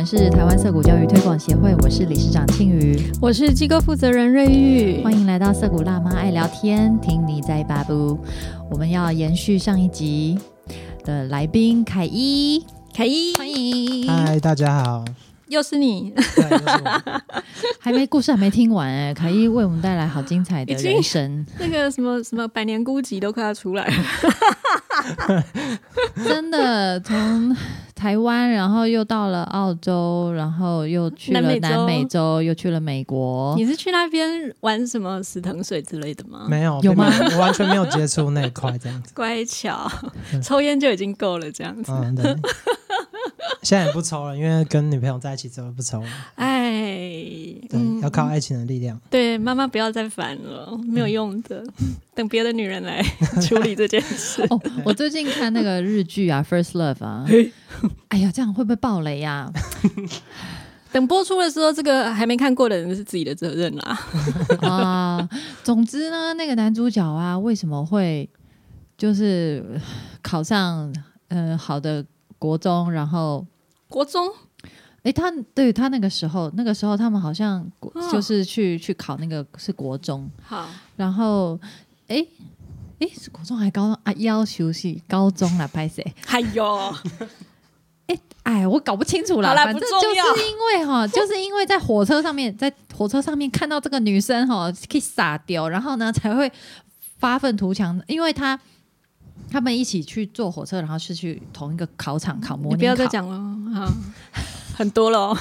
们是台湾涩谷教育推广协会，我是理事长庆瑜，我是机构负责人瑞玉，欢迎来到涩谷辣妈爱聊天，听你在巴布。我们要延续上一集的来宾凯伊，凯伊，欢迎。嗨，大家好。又是你，还没故事还没听完哎，凯伊为我们带来好精彩的人生，那个什么什么百年孤寂都快要出来了，真的从台湾，然后又到了澳洲，然后又去了南美洲，又去了美国。你是去那边玩什么死藤水之类的吗？没有，有吗？我完全没有接触那一块，这样子。乖巧，抽烟就已经够了，这样子。嗯，对。现在也不抽了，因为跟女朋友在一起之后不抽了。哎，对，要靠爱情的力量。对，妈妈不要再烦了，没有用的，等别的女人来处理这件事。哦，我最近看那个日剧啊，《First Love》啊，哎呀，这样会不会爆雷呀？等播出的时候，这个还没看过的人是自己的责任啦。啊，总之呢，那个男主角啊，为什么会就是考上呃好的？国中，然后国中，哎，他对他那个时候，那个时候他们好像就是去去考那个是国中，好，然后哎哎是国中还高中啊？要求是高中了，拍谁？哎呦，哎哎，我搞不清楚了，反正就是因为哈，就是因为在火车上面，在火车上面看到这个女生哈，可以撒掉，然后呢才会发愤图强，因为他。他们一起去坐火车，然后是去同一个考场考模拟考。不要再讲了，好，很多了。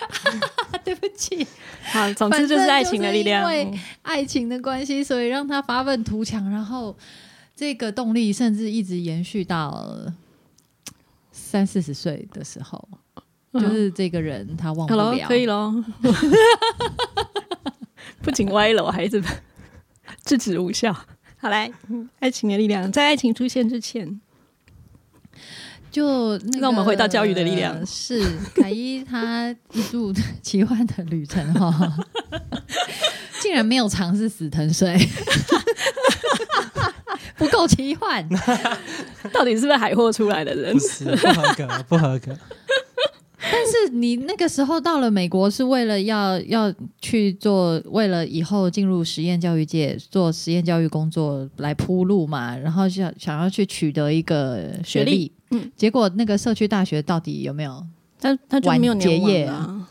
对不起，好，总之就是爱情的力量，因为爱情的关系，所以让他发愤图强，然后这个动力甚至一直延续到三四十岁的时候，就是这个人他忘不了，可以喽。不仅歪了，我还是制止无效。好来，爱情的力量，在爱情出现之前，就让我们回到教育的力量。是凯伊他一度奇幻的旅程哈，竟然没有尝试死藤水，不够奇幻。到底是不是海货出来的人？不是，不合格，不合格。但是你那个时候到了美国，是为了要要去做，为了以后进入实验教育界做实验教育工作来铺路嘛，然后想想要去取得一个学历，嗯，结果那个社区大学到底有没有？他他就没有结业啊？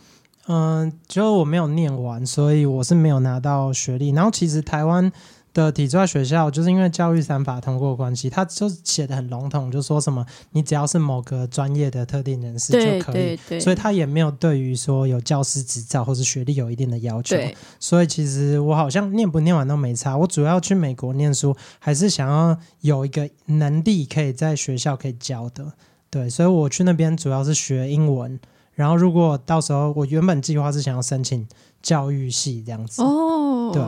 嗯，就我没有念完，所以我是没有拿到学历。然后其实台湾。的体制外学校就是因为教育三法通过关系，他就写的很笼统，就说什么你只要是某个专业的特定人士就可以，所以他也没有对于说有教师执照或是学历有一定的要求。所以其实我好像念不念完都没差。我主要去美国念书，还是想要有一个能力可以在学校可以教的。对，所以我去那边主要是学英文。然后如果到时候我原本计划是想要申请教育系这样子。哦，对。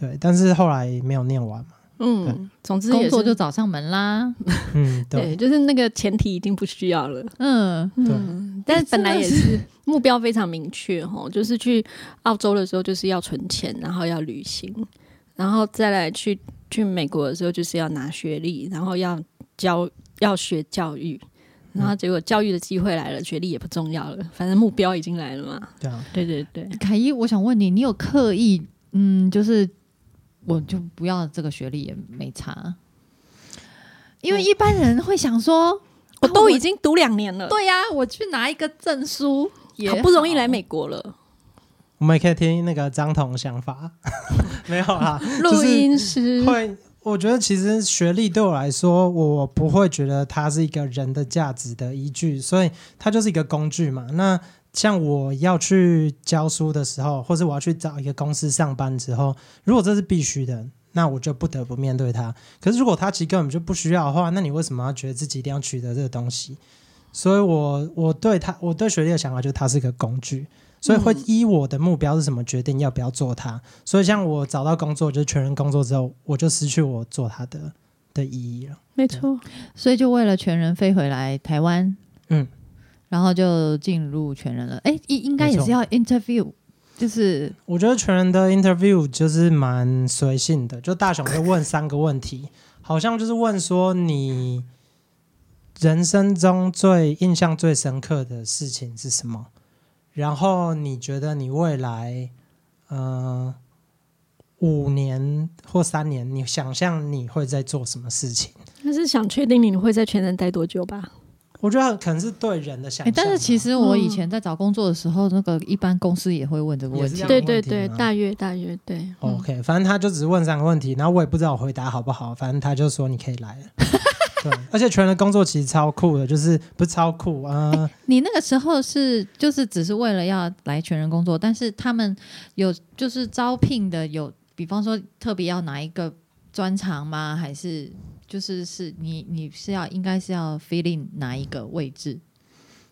对，但是后来没有念完嘛。嗯，总之工作就找上门啦。嗯，对，就是那个前提已经不需要了。嗯，对。但是本来也是目标非常明确哦，就是去澳洲的时候就是要存钱，然后要旅行，然后再来去去美国的时候就是要拿学历，然后要教要学教育，然后结果教育的机会来了，学历也不重要了，反正目标已经来了嘛。对啊，对对对。凯伊，我想问你，你有刻意嗯，就是。我就不要这个学历也没差，因为一般人会想说，我都已经读两年了，对呀，我去拿一个证书，好。不容易来美国了。我们也可以听那个张彤想法，没有啦，录音师。会，我觉得其实学历对我来说，我不会觉得它是一个人的价值的依据，所以它就是一个工具嘛。那像我要去教书的时候，或者我要去找一个公司上班之后，如果这是必须的，那我就不得不面对它。可是如果他其实根本就不需要的话，那你为什么要觉得自己一定要取得这个东西？所以，我我对他我对学历的想法就是它是一个工具，所以会依我的目标是什么决定要不要做它。所以，像我找到工作就是全人工作之后，我就失去我做它的的意义了。没错，所以就为了全人飞回来台湾，嗯。然后就进入全人了，哎，应应该也是要 interview，就是我觉得全人的 interview 就是蛮随性的，就大雄就问三个问题，好像就是问说你人生中最印象最深刻的事情是什么？然后你觉得你未来，呃，五年或三年，你想象你会在做什么事情？那是想确定你会在全人待多久吧？我觉得可能是对人的想象、但是其实我以前在找工作的时候，那个一般公司也会问这个问题。对对对，大约大约对。OK，反正他就只是问三个问题，然后我也不知道我回答好不好，反正他就说你可以来。对，而且全人工作其实超酷的，就是不是超酷啊？你那个时候是就是只是为了要来全人工作，但是他们有就是招聘的有，比方说特别要哪一个专长吗？还是？就是是你你是要应该是要 filling 哪一个位置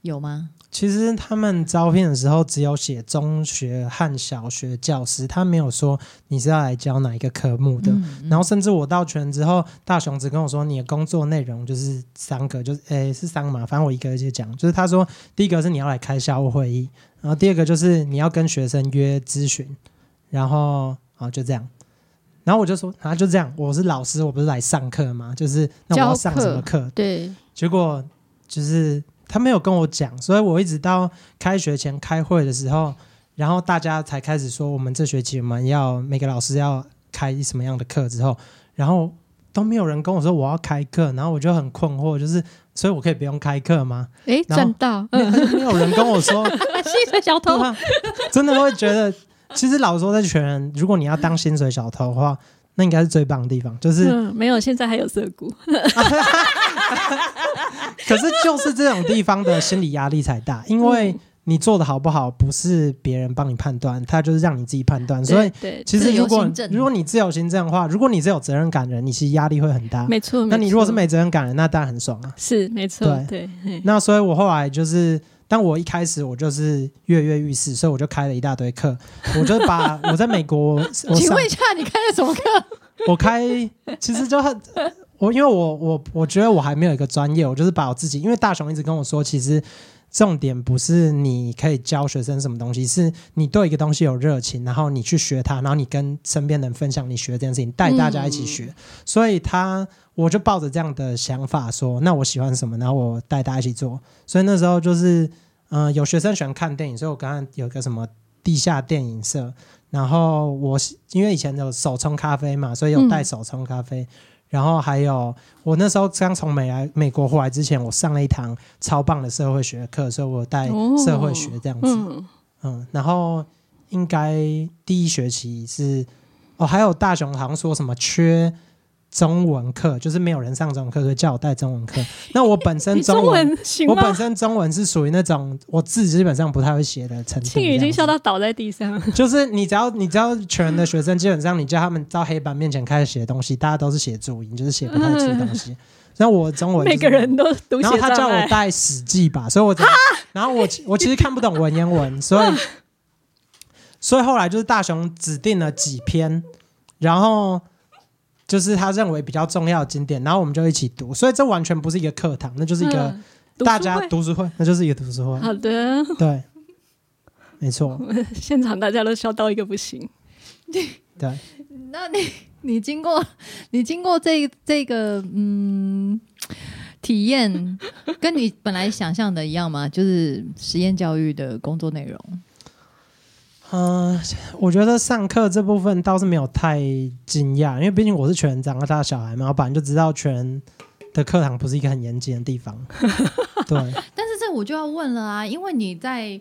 有吗？其实他们招聘的时候只有写中学和小学教师，他没有说你是要来教哪一个科目的。然后甚至我到全之后，大雄只跟我说你的工作内容就是三个，就是诶是三个嘛，反正我一个一个讲。就是他说第一个是你要来开校务会议，然后第二个就是你要跟学生约咨询，然后啊就这样。然后我就说啊，就这样，我是老师，我不是来上课吗？就是那我要上什么课？对。结果就是他没有跟我讲，所以我一直到开学前开会的时候，然后大家才开始说我们这学期我们要每个老师要开什么样的课之后，然后都没有人跟我说我要开课，然后我就很困惑，就是所以我可以不用开课吗？哎，赚到，没有人跟我说，薪水小偷，真的会觉得。其实老说在全人，如果你要当薪水小偷的话，那应该是最棒的地方。就是没有，现在还有涩谷。可是就是这种地方的心理压力才大，因为你做的好不好，不是别人帮你判断，他就是让你自己判断。所以，其实如果如果你自由行政的话，如果你是有责任感的人，你其实压力会很大。没错，那你如果是没责任感的，那当然很爽啊。是没错，对对。那所以我后来就是。但我一开始我就是跃跃欲试，所以我就开了一大堆课。我就把我在美国，请问一下，你开了什么课？我开其实就很我，因为我我我觉得我还没有一个专业，我就是把我自己，因为大雄一直跟我说，其实重点不是你可以教学生什么东西，是你对一个东西有热情，然后你去学它，然后你跟身边人分享你学这件事情，带大家一起学。所以他我就抱着这样的想法说，那我喜欢什么，然后我带大家一起做。所以那时候就是，嗯，有学生喜欢看电影，所以我刚刚有个什么地下电影社。然后我因为以前有手冲咖啡嘛，所以有带手冲咖啡。然后还有我那时候刚从美来美国回来之前，我上了一堂超棒的社会学课，所以我带社会学这样子。嗯，然后应该第一学期是哦，还有大雄好像说什么缺。中文课就是没有人上中文课，所以叫我带中文课。那我本身中文，我本身中文是属于那种我字基本上不太会写的程度。庆宇已经笑到倒在地上。就是你只要你只要全的学生，基本上你叫他们到黑板面前开始写东西，大家都是写注音，就是写不太出东西。那我中文每个人都读然后他叫我带《史记》吧，所以我 然后我我其实看不懂文言文，所以所以后来就是大雄指定了几篇，然后。就是他认为比较重要的经典，然后我们就一起读，所以这完全不是一个课堂，那就是一个大家读书会，那就是一个读书会。好的，对，没错。现场大家都笑到一个不行。对，那你你经过你经过这这个嗯体验，跟你本来想象的一样吗？就是实验教育的工作内容。嗯，我觉得上课这部分倒是没有太惊讶，因为毕竟我是全长大的小孩嘛，我本来就知道全的课堂不是一个很严谨的地方。对，但是这我就要问了啊，因为你在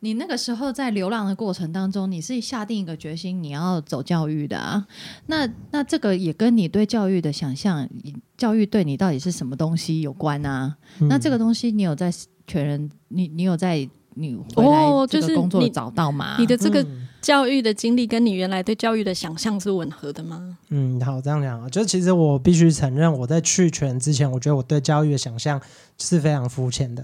你那个时候在流浪的过程当中，你是下定一个决心你要走教育的啊。那那这个也跟你对教育的想象，教育对你到底是什么东西有关啊？那这个东西你有在全人，你你有在？你回来这个工作找到吗？你的这个教育的经历跟你原来对教育的想象是吻合的吗？嗯，好，这样讲啊，就是其实我必须承认，我在去全之前，我觉得我对教育的想象是非常肤浅的。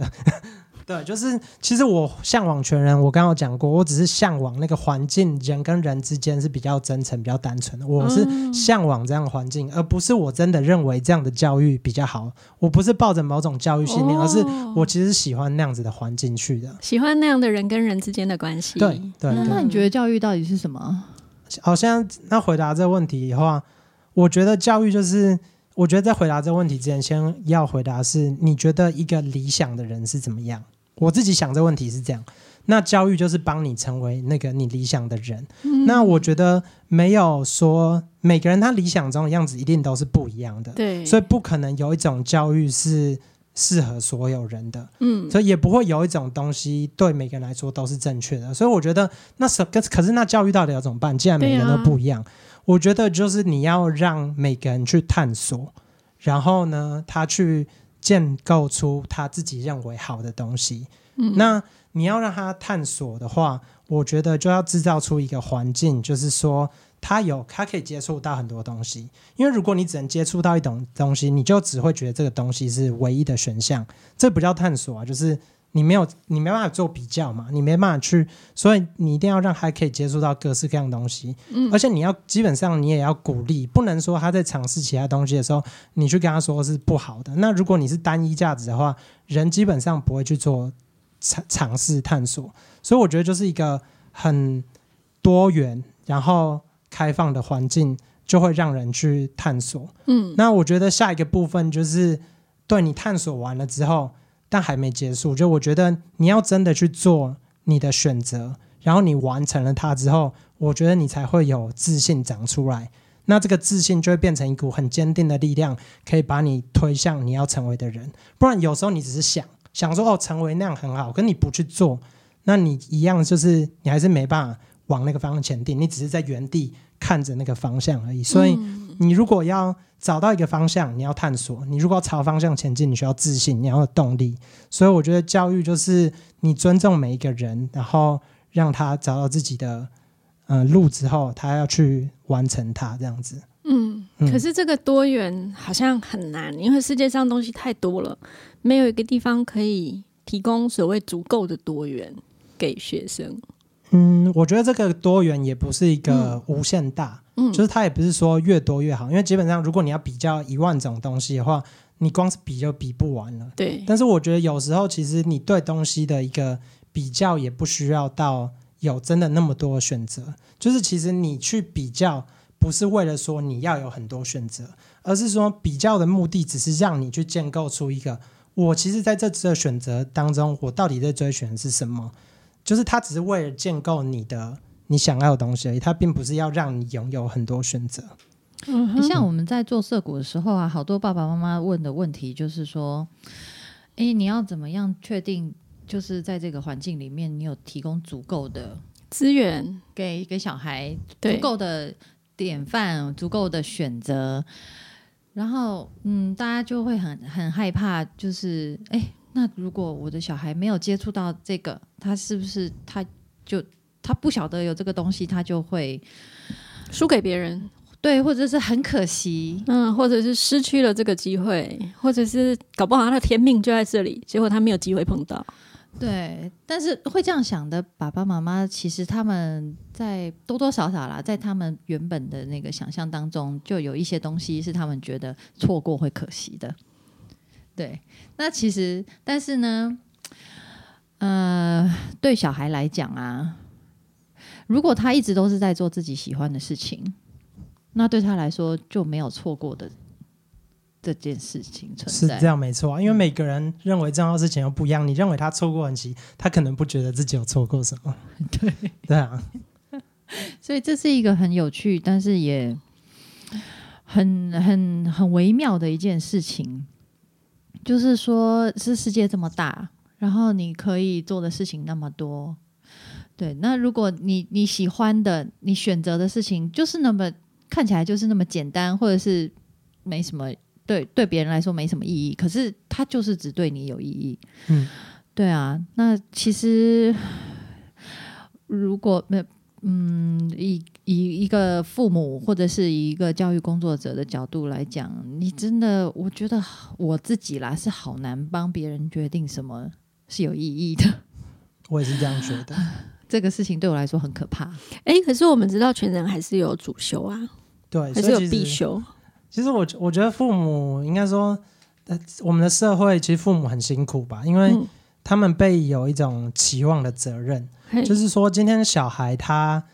对，就是其实我向往全人，我刚刚讲过，我只是向往那个环境，人跟人之间是比较真诚、比较单纯的。我是向往这样的环境，而不是我真的认为这样的教育比较好。我不是抱着某种教育信念，而是我其实喜欢那样子的环境去的，喜欢那样的人跟人之间的关系。对对。那你觉得教育到底是什么？好像那回答这个问题的话，我觉得教育就是我觉得在回答这个问题之前，先要回答是：你觉得一个理想的人是怎么样？我自己想这个问题是这样。那教育就是帮你成为那个你理想的人。那我觉得没有说每个人他理想中的样子一定都是不一样的。对，所以不可能有一种教育是适合所有人的。嗯，所以也不会有一种东西对每个人来说都是正确的。所以我觉得那是可可是那教育到底要怎么办？既然每个人都不一样，我觉得就是你要让每个人去探索，然后呢，他去建构出他自己认为好的东西。嗯，那。你要让他探索的话，我觉得就要制造出一个环境，就是说他有他可以接触到很多东西。因为如果你只能接触到一种东西，你就只会觉得这个东西是唯一的选项，这不叫探索啊，就是你没有你没办法做比较嘛，你没办法去，所以你一定要让他可以接触到各式各样东西。嗯，而且你要基本上你也要鼓励，不能说他在尝试其他东西的时候，你去跟他说是不好的。那如果你是单一价值的话，人基本上不会去做。尝尝试探索，所以我觉得就是一个很多元然后开放的环境，就会让人去探索。嗯，那我觉得下一个部分就是对你探索完了之后，但还没结束，就我觉得你要真的去做你的选择，然后你完成了它之后，我觉得你才会有自信长出来。那这个自信就会变成一股很坚定的力量，可以把你推向你要成为的人。不然有时候你只是想。想说哦，成为那样很好，可你不去做，那你一样就是你还是没办法往那个方向前进，你只是在原地看着那个方向而已。所以你如果要找到一个方向，你要探索；你如果要朝方向前进，你需要自信，你要有动力。所以我觉得教育就是你尊重每一个人，然后让他找到自己的呃路之后，他要去完成它这样子。嗯，可是这个多元好像很难，因为世界上东西太多了。没有一个地方可以提供所谓足够的多元给学生。嗯，我觉得这个多元也不是一个无限大，嗯，就是它也不是说越多越好，因为基本上如果你要比较一万种东西的话，你光是比就比不完了。对。但是我觉得有时候其实你对东西的一个比较也不需要到有真的那么多选择，就是其实你去比较不是为了说你要有很多选择，而是说比较的目的只是让你去建构出一个。我其实在这次的选择当中，我到底在追寻的是什么？就是它只是为了建构你的你想要的东西而已，它并不是要让你拥有很多选择。嗯，像我们在做涉谷的时候啊，好多爸爸妈妈问的问题就是说：，哎，你要怎么样确定？就是在这个环境里面，你有提供足够的资源给给小孩，足够的典范，足够的选择。然后，嗯，大家就会很很害怕，就是，哎，那如果我的小孩没有接触到这个，他是不是他就他不晓得有这个东西，他就会输给别人？对，或者是很可惜，嗯，或者是失去了这个机会，或者是搞不好他的天命就在这里，结果他没有机会碰到。对，但是会这样想的爸爸妈妈，其实他们在多多少少啦，在他们原本的那个想象当中，就有一些东西是他们觉得错过会可惜的。对，那其实，但是呢，呃，对小孩来讲啊，如果他一直都是在做自己喜欢的事情，那对他来说就没有错过的。这件事情存在是这样没错啊，因为每个人认为重要事情又不一样。你认为他错过很奇，他可能不觉得自己有错过什么。对对啊，所以这是一个很有趣，但是也很很很微妙的一件事情。就是说，是世界这么大，然后你可以做的事情那么多。对，那如果你你喜欢的、你选择的事情，就是那么看起来就是那么简单，或者是没什么。对，对别人来说没什么意义，可是他就是只对你有意义。嗯，对啊。那其实如果没嗯，以以一个父母或者是以一个教育工作者的角度来讲，你真的，我觉得我自己啦是好难帮别人决定什么是有意义的。我也是这样觉得，这个事情对我来说很可怕。哎，可是我们知道全人还是有主修啊，对，还是有必修。其实我我觉得父母应该说，呃，我们的社会其实父母很辛苦吧，因为他们被有一种期望的责任，就是说今天小孩他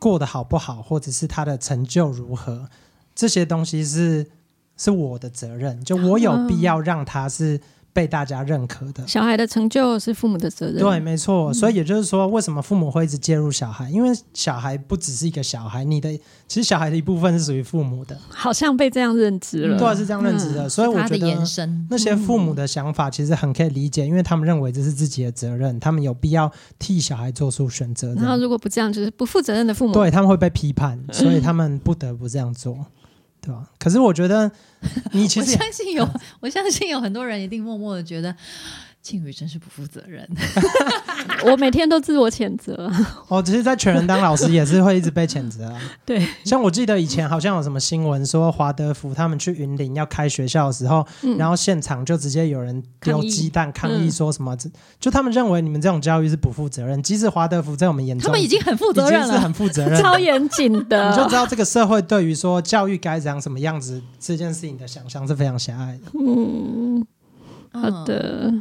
过得好不好，或者是他的成就如何，这些东西是是我的责任，就我有必要让他是。被大家认可的小孩的成就是父母的责任，对，没错。所以也就是说，为什么父母会一直介入小孩？因为小孩不只是一个小孩，你的其实小孩的一部分是属于父母的，好像被这样认知了，对，是这样认知的。所以我觉得那些父母的想法其实很可以理解，因为他们认为这是自己的责任，他们有必要替小孩做出选择。然后如果不这样，就是不负责任的父母，对他们会被批判，所以他们不得不这样做。对吧？可是我觉得，你其实 相信有，我相信有很多人一定默默的觉得。庆宇真是不负责任，我每天都自我谴责。哦，只是在全人当老师也是会一直被谴责啊。对，像我记得以前好像有什么新闻说华德福他们去云林要开学校的时候，然后现场就直接有人丢鸡蛋抗议，说什么就他们认为你们这种教育是不负责任。即使华德福在我们眼中，他们已经很负责任了，是很负责任、超严谨的。你就知道这个社会对于说教育该长什么样子这件事情的想象是非常狭隘的。嗯，好的。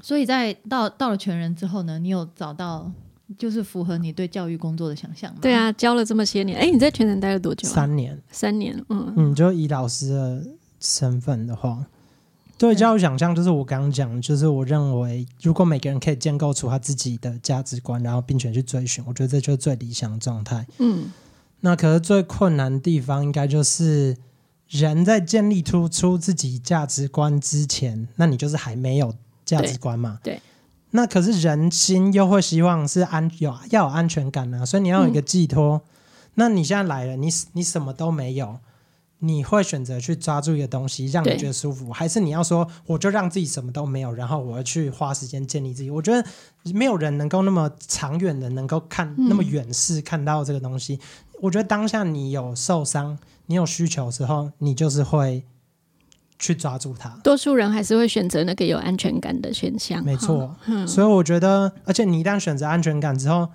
所以在到到了全人之后呢，你有找到就是符合你对教育工作的想象吗？对啊，教了这么些年，哎，你在全人待了多久？三年，三年，嗯，嗯，就以老师的身份的话，对教育想象就是我刚刚讲，就是我认为如果每个人可以建构出他自己的价值观，然后并且去追寻，我觉得这就是最理想的状态。嗯，那可是最困难的地方应该就是人在建立突出自己价值观之前，那你就是还没有。价值观嘛，对，那可是人心又会希望是安有要有安全感啊，所以你要有一个寄托。那你现在来了，你你什么都没有，你会选择去抓住一个东西让你觉得舒服，还是你要说我就让自己什么都没有，然后我要去花时间建立自己？我觉得没有人能够那么长远的能够看那么远视看到这个东西。我觉得当下你有受伤，你有需求时候，你就是会。去抓住它，多数人还是会选择那个有安全感的选项。没错，所以我觉得，而且你一旦选择安全感之后，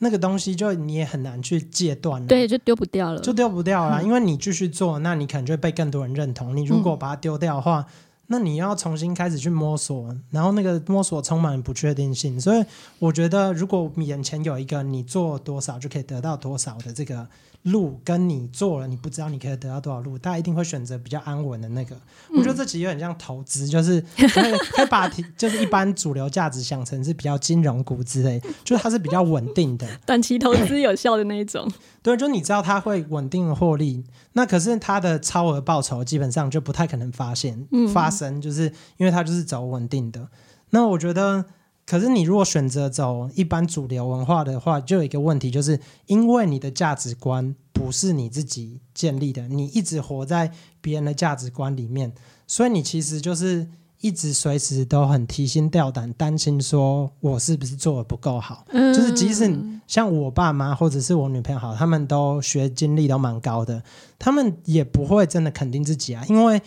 那个东西就你也很难去戒断，对，就丢不掉了，就丢不掉了。因为你继续做，那你可能就会被更多人认同。你如果把它丢掉的话，那你要重新开始去摸索，然后那个摸索充满不确定性。所以我觉得，如果眼前有一个你做多少就可以得到多少的这个。路跟你做了，你不知道你可以得到多少路，大家一定会选择比较安稳的那个。我觉得这其实有点像投资，就是可以可以把就是一般主流价值想成是比较金融股之类，就是它是比较稳定的，短期投资有效的那一种。对，就你知道它会稳定的获利，那可是它的超额报酬基本上就不太可能发现发生，就是因为它就是走稳定的。那我觉得。可是你如果选择走一般主流文化的话，就有一个问题，就是因为你的价值观不是你自己建立的，你一直活在别人的价值观里面，所以你其实就是一直随时都很提心吊胆，担心说我是不是做的不够好。就是即使像我爸妈或者是我女朋友好，他们都学经历都蛮高的，他们也不会真的肯定自己啊，因为。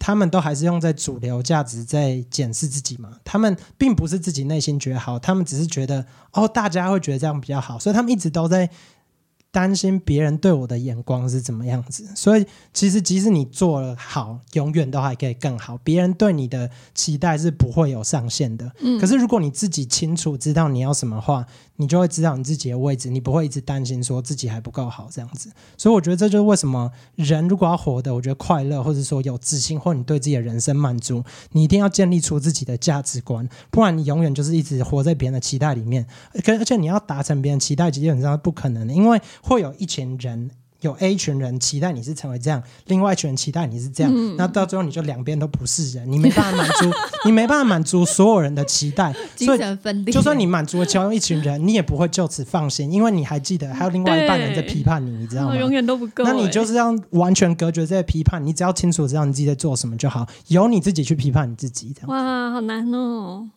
他们都还是用在主流价值在检视自己嘛？他们并不是自己内心觉得好，他们只是觉得哦，大家会觉得这样比较好，所以他们一直都在。担心别人对我的眼光是怎么样子，所以其实即使你做了好，永远都还可以更好。别人对你的期待是不会有上限的。嗯，可是如果你自己清楚知道你要什么话，你就会知道你自己的位置，你不会一直担心说自己还不够好这样子。所以我觉得这就是为什么人如果要活得，我觉得快乐或者说有自信，或你对自己的人生满足，你一定要建立出自己的价值观，不然你永远就是一直活在别人的期待里面。而而且你要达成别人期待，基本上是不可能的，因为。会有一群人，有 A 群人期待你是成为这样，另外一群人期待你是这样，那到最后你就两边都不是人，你没办法满足，你没办法满足所有人的期待，所以。就算你满足了其中一群人，你也不会就此放心，因为你还记得还有另外一半人在批判你，你知道吗？永远都不够。那你就是要完全隔绝这些批判，你只要清楚知道你自己在做什么就好，由你自己去批判你自己。这样哇，好难哦。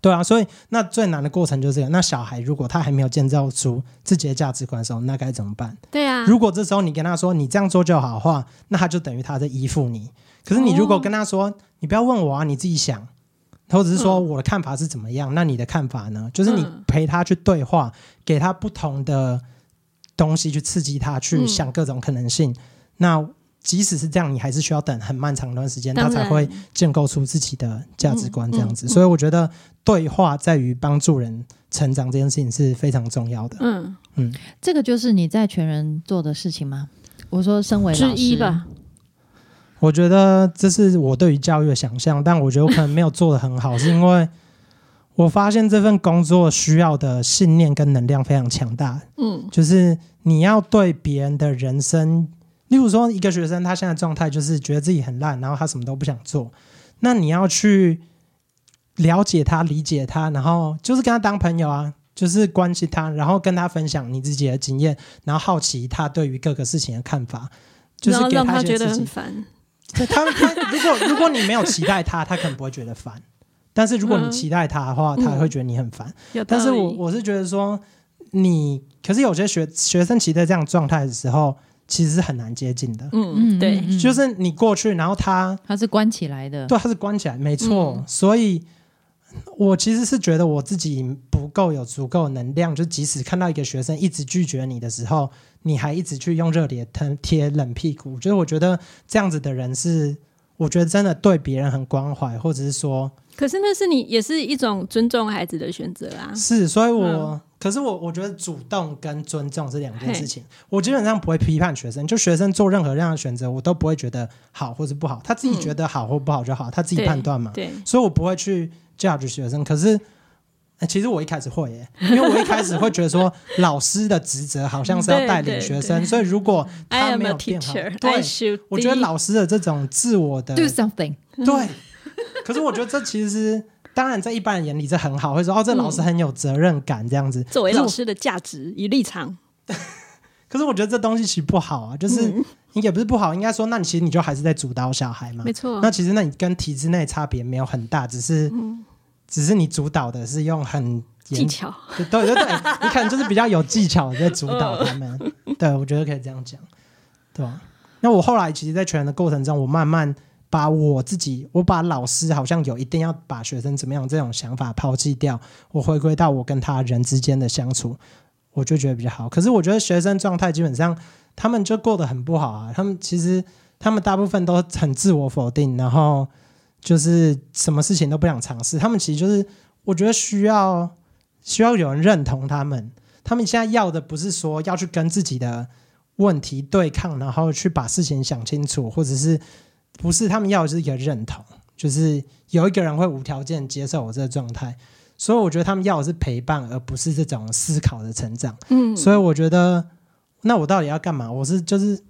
对啊，所以那最难的过程就是这个。那小孩如果他还没有建造出自己的价值观的时候，那该怎么办？对啊，如果这时候你跟他说你这样做就好的话，那他就等于他在依附你。可是你如果跟他说你不要问我啊，你自己想，或者是说我的看法是怎么样，那你的看法呢？就是你陪他去对话，给他不同的东西去刺激他去想各种可能性。那即使是这样，你还是需要等很漫长一段时间，他才会建构出自己的价值观这样子。所以我觉得对话在于帮助人成长这件事情是非常重要的。嗯嗯，这个就是你在全人做的事情吗？我说身为之一吧。我觉得这是我对于教育的想象，但我觉得我可能没有做的很好，是因为我发现这份工作需要的信念跟能量非常强大。嗯，就是你要对别人的人生，例如说一个学生他现在状态就是觉得自己很烂，然后他什么都不想做，那你要去了解他、理解他，然后就是跟他当朋友啊。就是关心他，然后跟他分享你自己的经验，然后好奇他对于各个事情的看法，就是给他觉得很烦。他他如果如果你没有期待他，他可能不会觉得烦；但是如果你期待他的话，他会觉得你很烦。但是我我是觉得说，你可是有些学学生期待这样状态的时候，其实是很难接近的。嗯嗯，对，就是你过去，然后他他是关起来的，对，他是关起来，没错，所以。我其实是觉得我自己不够有足够能量，就即使看到一个学生一直拒绝你的时候，你还一直去用热脸贴贴冷屁股，就是我觉得这样子的人是，我觉得真的对别人很关怀，或者是说，可是那是你也是一种尊重孩子的选择啊。是，所以我，可是我我觉得主动跟尊重是两件事情。我基本上不会批判学生，就学生做任何这样的选择，我都不会觉得好或是不好，他自己觉得好或不好就好，他自己判断嘛。对，所以我不会去。judge 学生，可是其实我一开始会耶，因为我一开始会觉得说，老师的职责好像是要带领学生，所以如果他没有变好，对，我觉得老师的这种自我的 do something，对。可是我觉得这其实是，当然在一般人眼里这很好，会说哦，这老师很有责任感这样子。作为老师的价值与立场，可是我觉得这东西其实不好啊，就是也不是不好，应该说，那你其实你就还是在主导小孩嘛，没错。那其实那你跟体制内差别没有很大，只是。只是你主导的是用很技巧，对对对，你可能就是比较有技巧在主导他们。对，我觉得可以这样讲，对吧？那我后来其实，在全的过程中，我慢慢把我自己，我把老师好像有一定要把学生怎么样这种想法抛弃掉，我回归到我跟他人之间的相处，我就觉得比较好。可是我觉得学生状态基本上他们就过得很不好啊，他们其实他们大部分都很自我否定，然后。就是什么事情都不想尝试，他们其实就是我觉得需要需要有人认同他们。他们现在要的不是说要去跟自己的问题对抗，然后去把事情想清楚，或者是不是他们要的是一个认同，就是有一个人会无条件接受我这个状态。所以我觉得他们要的是陪伴，而不是这种思考的成长。嗯，所以我觉得那我到底要干嘛？我是就是。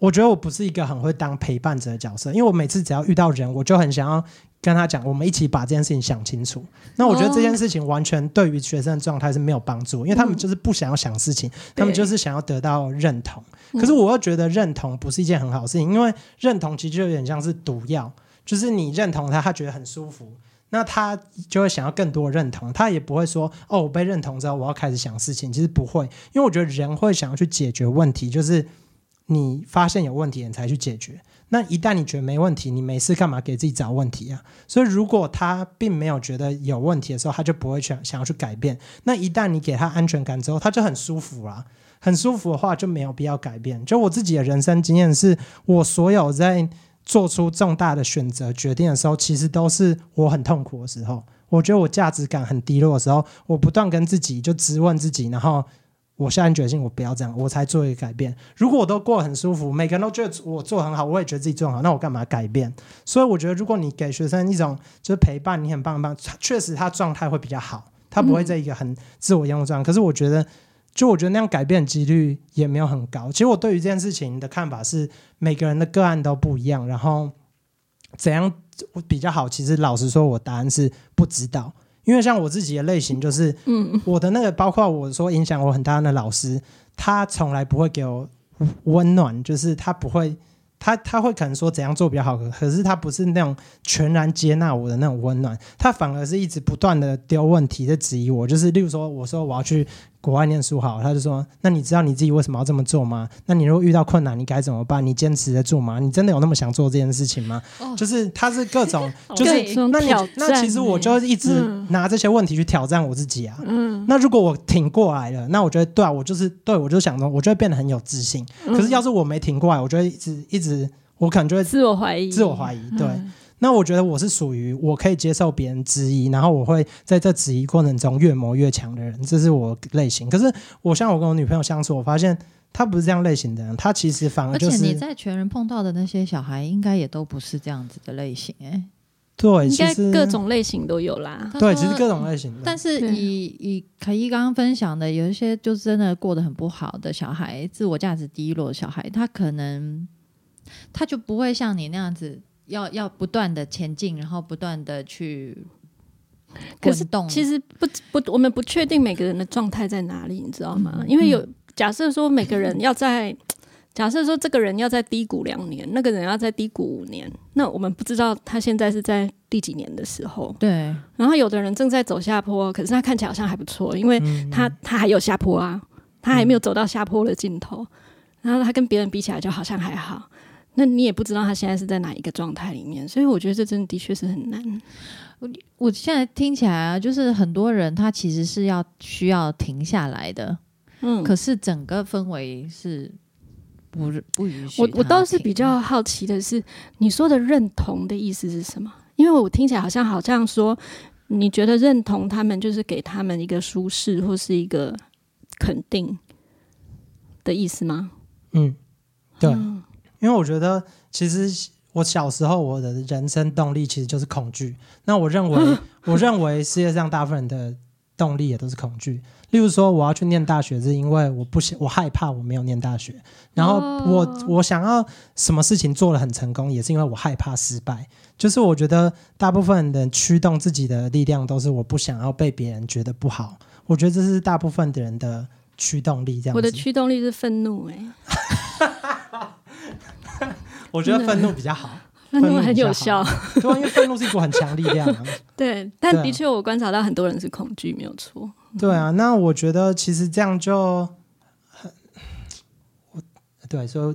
我觉得我不是一个很会当陪伴者的角色，因为我每次只要遇到人，我就很想要跟他讲，我们一起把这件事情想清楚。那我觉得这件事情完全对于学生的状态是没有帮助，因为他们就是不想要想事情，他们就是想要得到认同。可是我又觉得认同不是一件很好的事情，因为认同其实就有点像是毒药，就是你认同他，他觉得很舒服，那他就会想要更多认同，他也不会说哦，我被认同之后我要开始想事情，其实不会，因为我觉得人会想要去解决问题，就是。你发现有问题，你才去解决。那一旦你觉得没问题，你没事干嘛给自己找问题啊？所以，如果他并没有觉得有问题的时候，他就不会想想要去改变。那一旦你给他安全感之后，他就很舒服了。很舒服的话，就没有必要改变。就我自己的人生经验是，我所有在做出重大的选择决定的时候，其实都是我很痛苦的时候。我觉得我价值感很低落的时候，我不断跟自己就质问自己，然后。我下定决心，我不要这样，我才做一个改变。如果我都过得很舒服，每个人都觉得我做很好，我也觉得自己做很好，那我干嘛改变？所以我觉得，如果你给学生一种就是陪伴，你很棒很棒，确实他状态会比较好，他不会在一个很自我厌恶状态。可是我觉得，就我觉得那样改变几率也没有很高。其实我对于这件事情的看法是，每个人的个案都不一样，然后怎样比较好？其实老实说，我答案是不知道。因为像我自己的类型，就是我的那个，包括我说影响我很大的老师，他从来不会给我温暖，就是他不会，他他会可能说怎样做比较好，可是他不是那种全然接纳我的那种温暖，他反而是一直不断的丢问题在质疑我，就是例如说我说我要去。国外念书好，他就说：“那你知道你自己为什么要这么做吗？那你如果遇到困难，你该怎么办？你坚持得住吗？你真的有那么想做这件事情吗？”就是他是各种，就是那你那其实我就一直拿这些问题去挑战我自己啊。嗯，那如果我挺过来了，那我觉得对啊，我就是对我就想说，我就会变得很有自信。可是要是我没挺过来，我就会一直一直，我可能就会自我怀疑，自我怀疑，对。那我觉得我是属于我可以接受别人质疑，然后我会在这质疑过程中越磨越强的人，这是我类型。可是我像我跟我女朋友相处，我发现她不是这样类型的人，她其实反而就是你在全人碰到的那些小孩，应该也都不是这样子的类型哎。对，应该其实各种类型都有啦。对，其实各种类型。但是以以可一刚刚分享的，有一些就真的过得很不好的小孩，自我价值低落的小孩，他可能他就不会像你那样子，要要不断的前进，然后不断的去滚动。其实不不，我们不确定每个人的状态在哪里，你知道吗？因为有假设说每个人要在。假设说这个人要在低谷两年，那个人要在低谷五年，那我们不知道他现在是在第几年的时候。对。然后有的人正在走下坡，可是他看起来好像还不错，因为他他还有下坡啊，他还没有走到下坡的尽头。然后他跟别人比起来就好像还好，那你也不知道他现在是在哪一个状态里面。所以我觉得这真的的确是很难。我我现在听起来啊，就是很多人他其实是要需要停下来的，嗯，可是整个氛围是。不不允许。我我倒是比较好奇的是，你说的认同的意思是什么？因为我听起来好像好像说，你觉得认同他们就是给他们一个舒适或是一个肯定的意思吗？嗯，对。因为我觉得，其实我小时候我的人生动力其实就是恐惧。那我认为，我认为世界上大部分人的动力也都是恐惧。例如说，我要去念大学，是因为我不想，我害怕我没有念大学。然后我我想要什么事情做的很成功，也是因为我害怕失败。就是我觉得大部分人驱动自己的力量，都是我不想要被别人觉得不好。我觉得这是大部分的人的驱动力。这样，我的驱动力是愤怒。哎，我觉得愤怒比较好，愤怒很有效。对，因为愤怒是一股很强力量。对，但的确我观察到很多人是恐惧，没有错。对啊，那我觉得其实这样就很，我对说，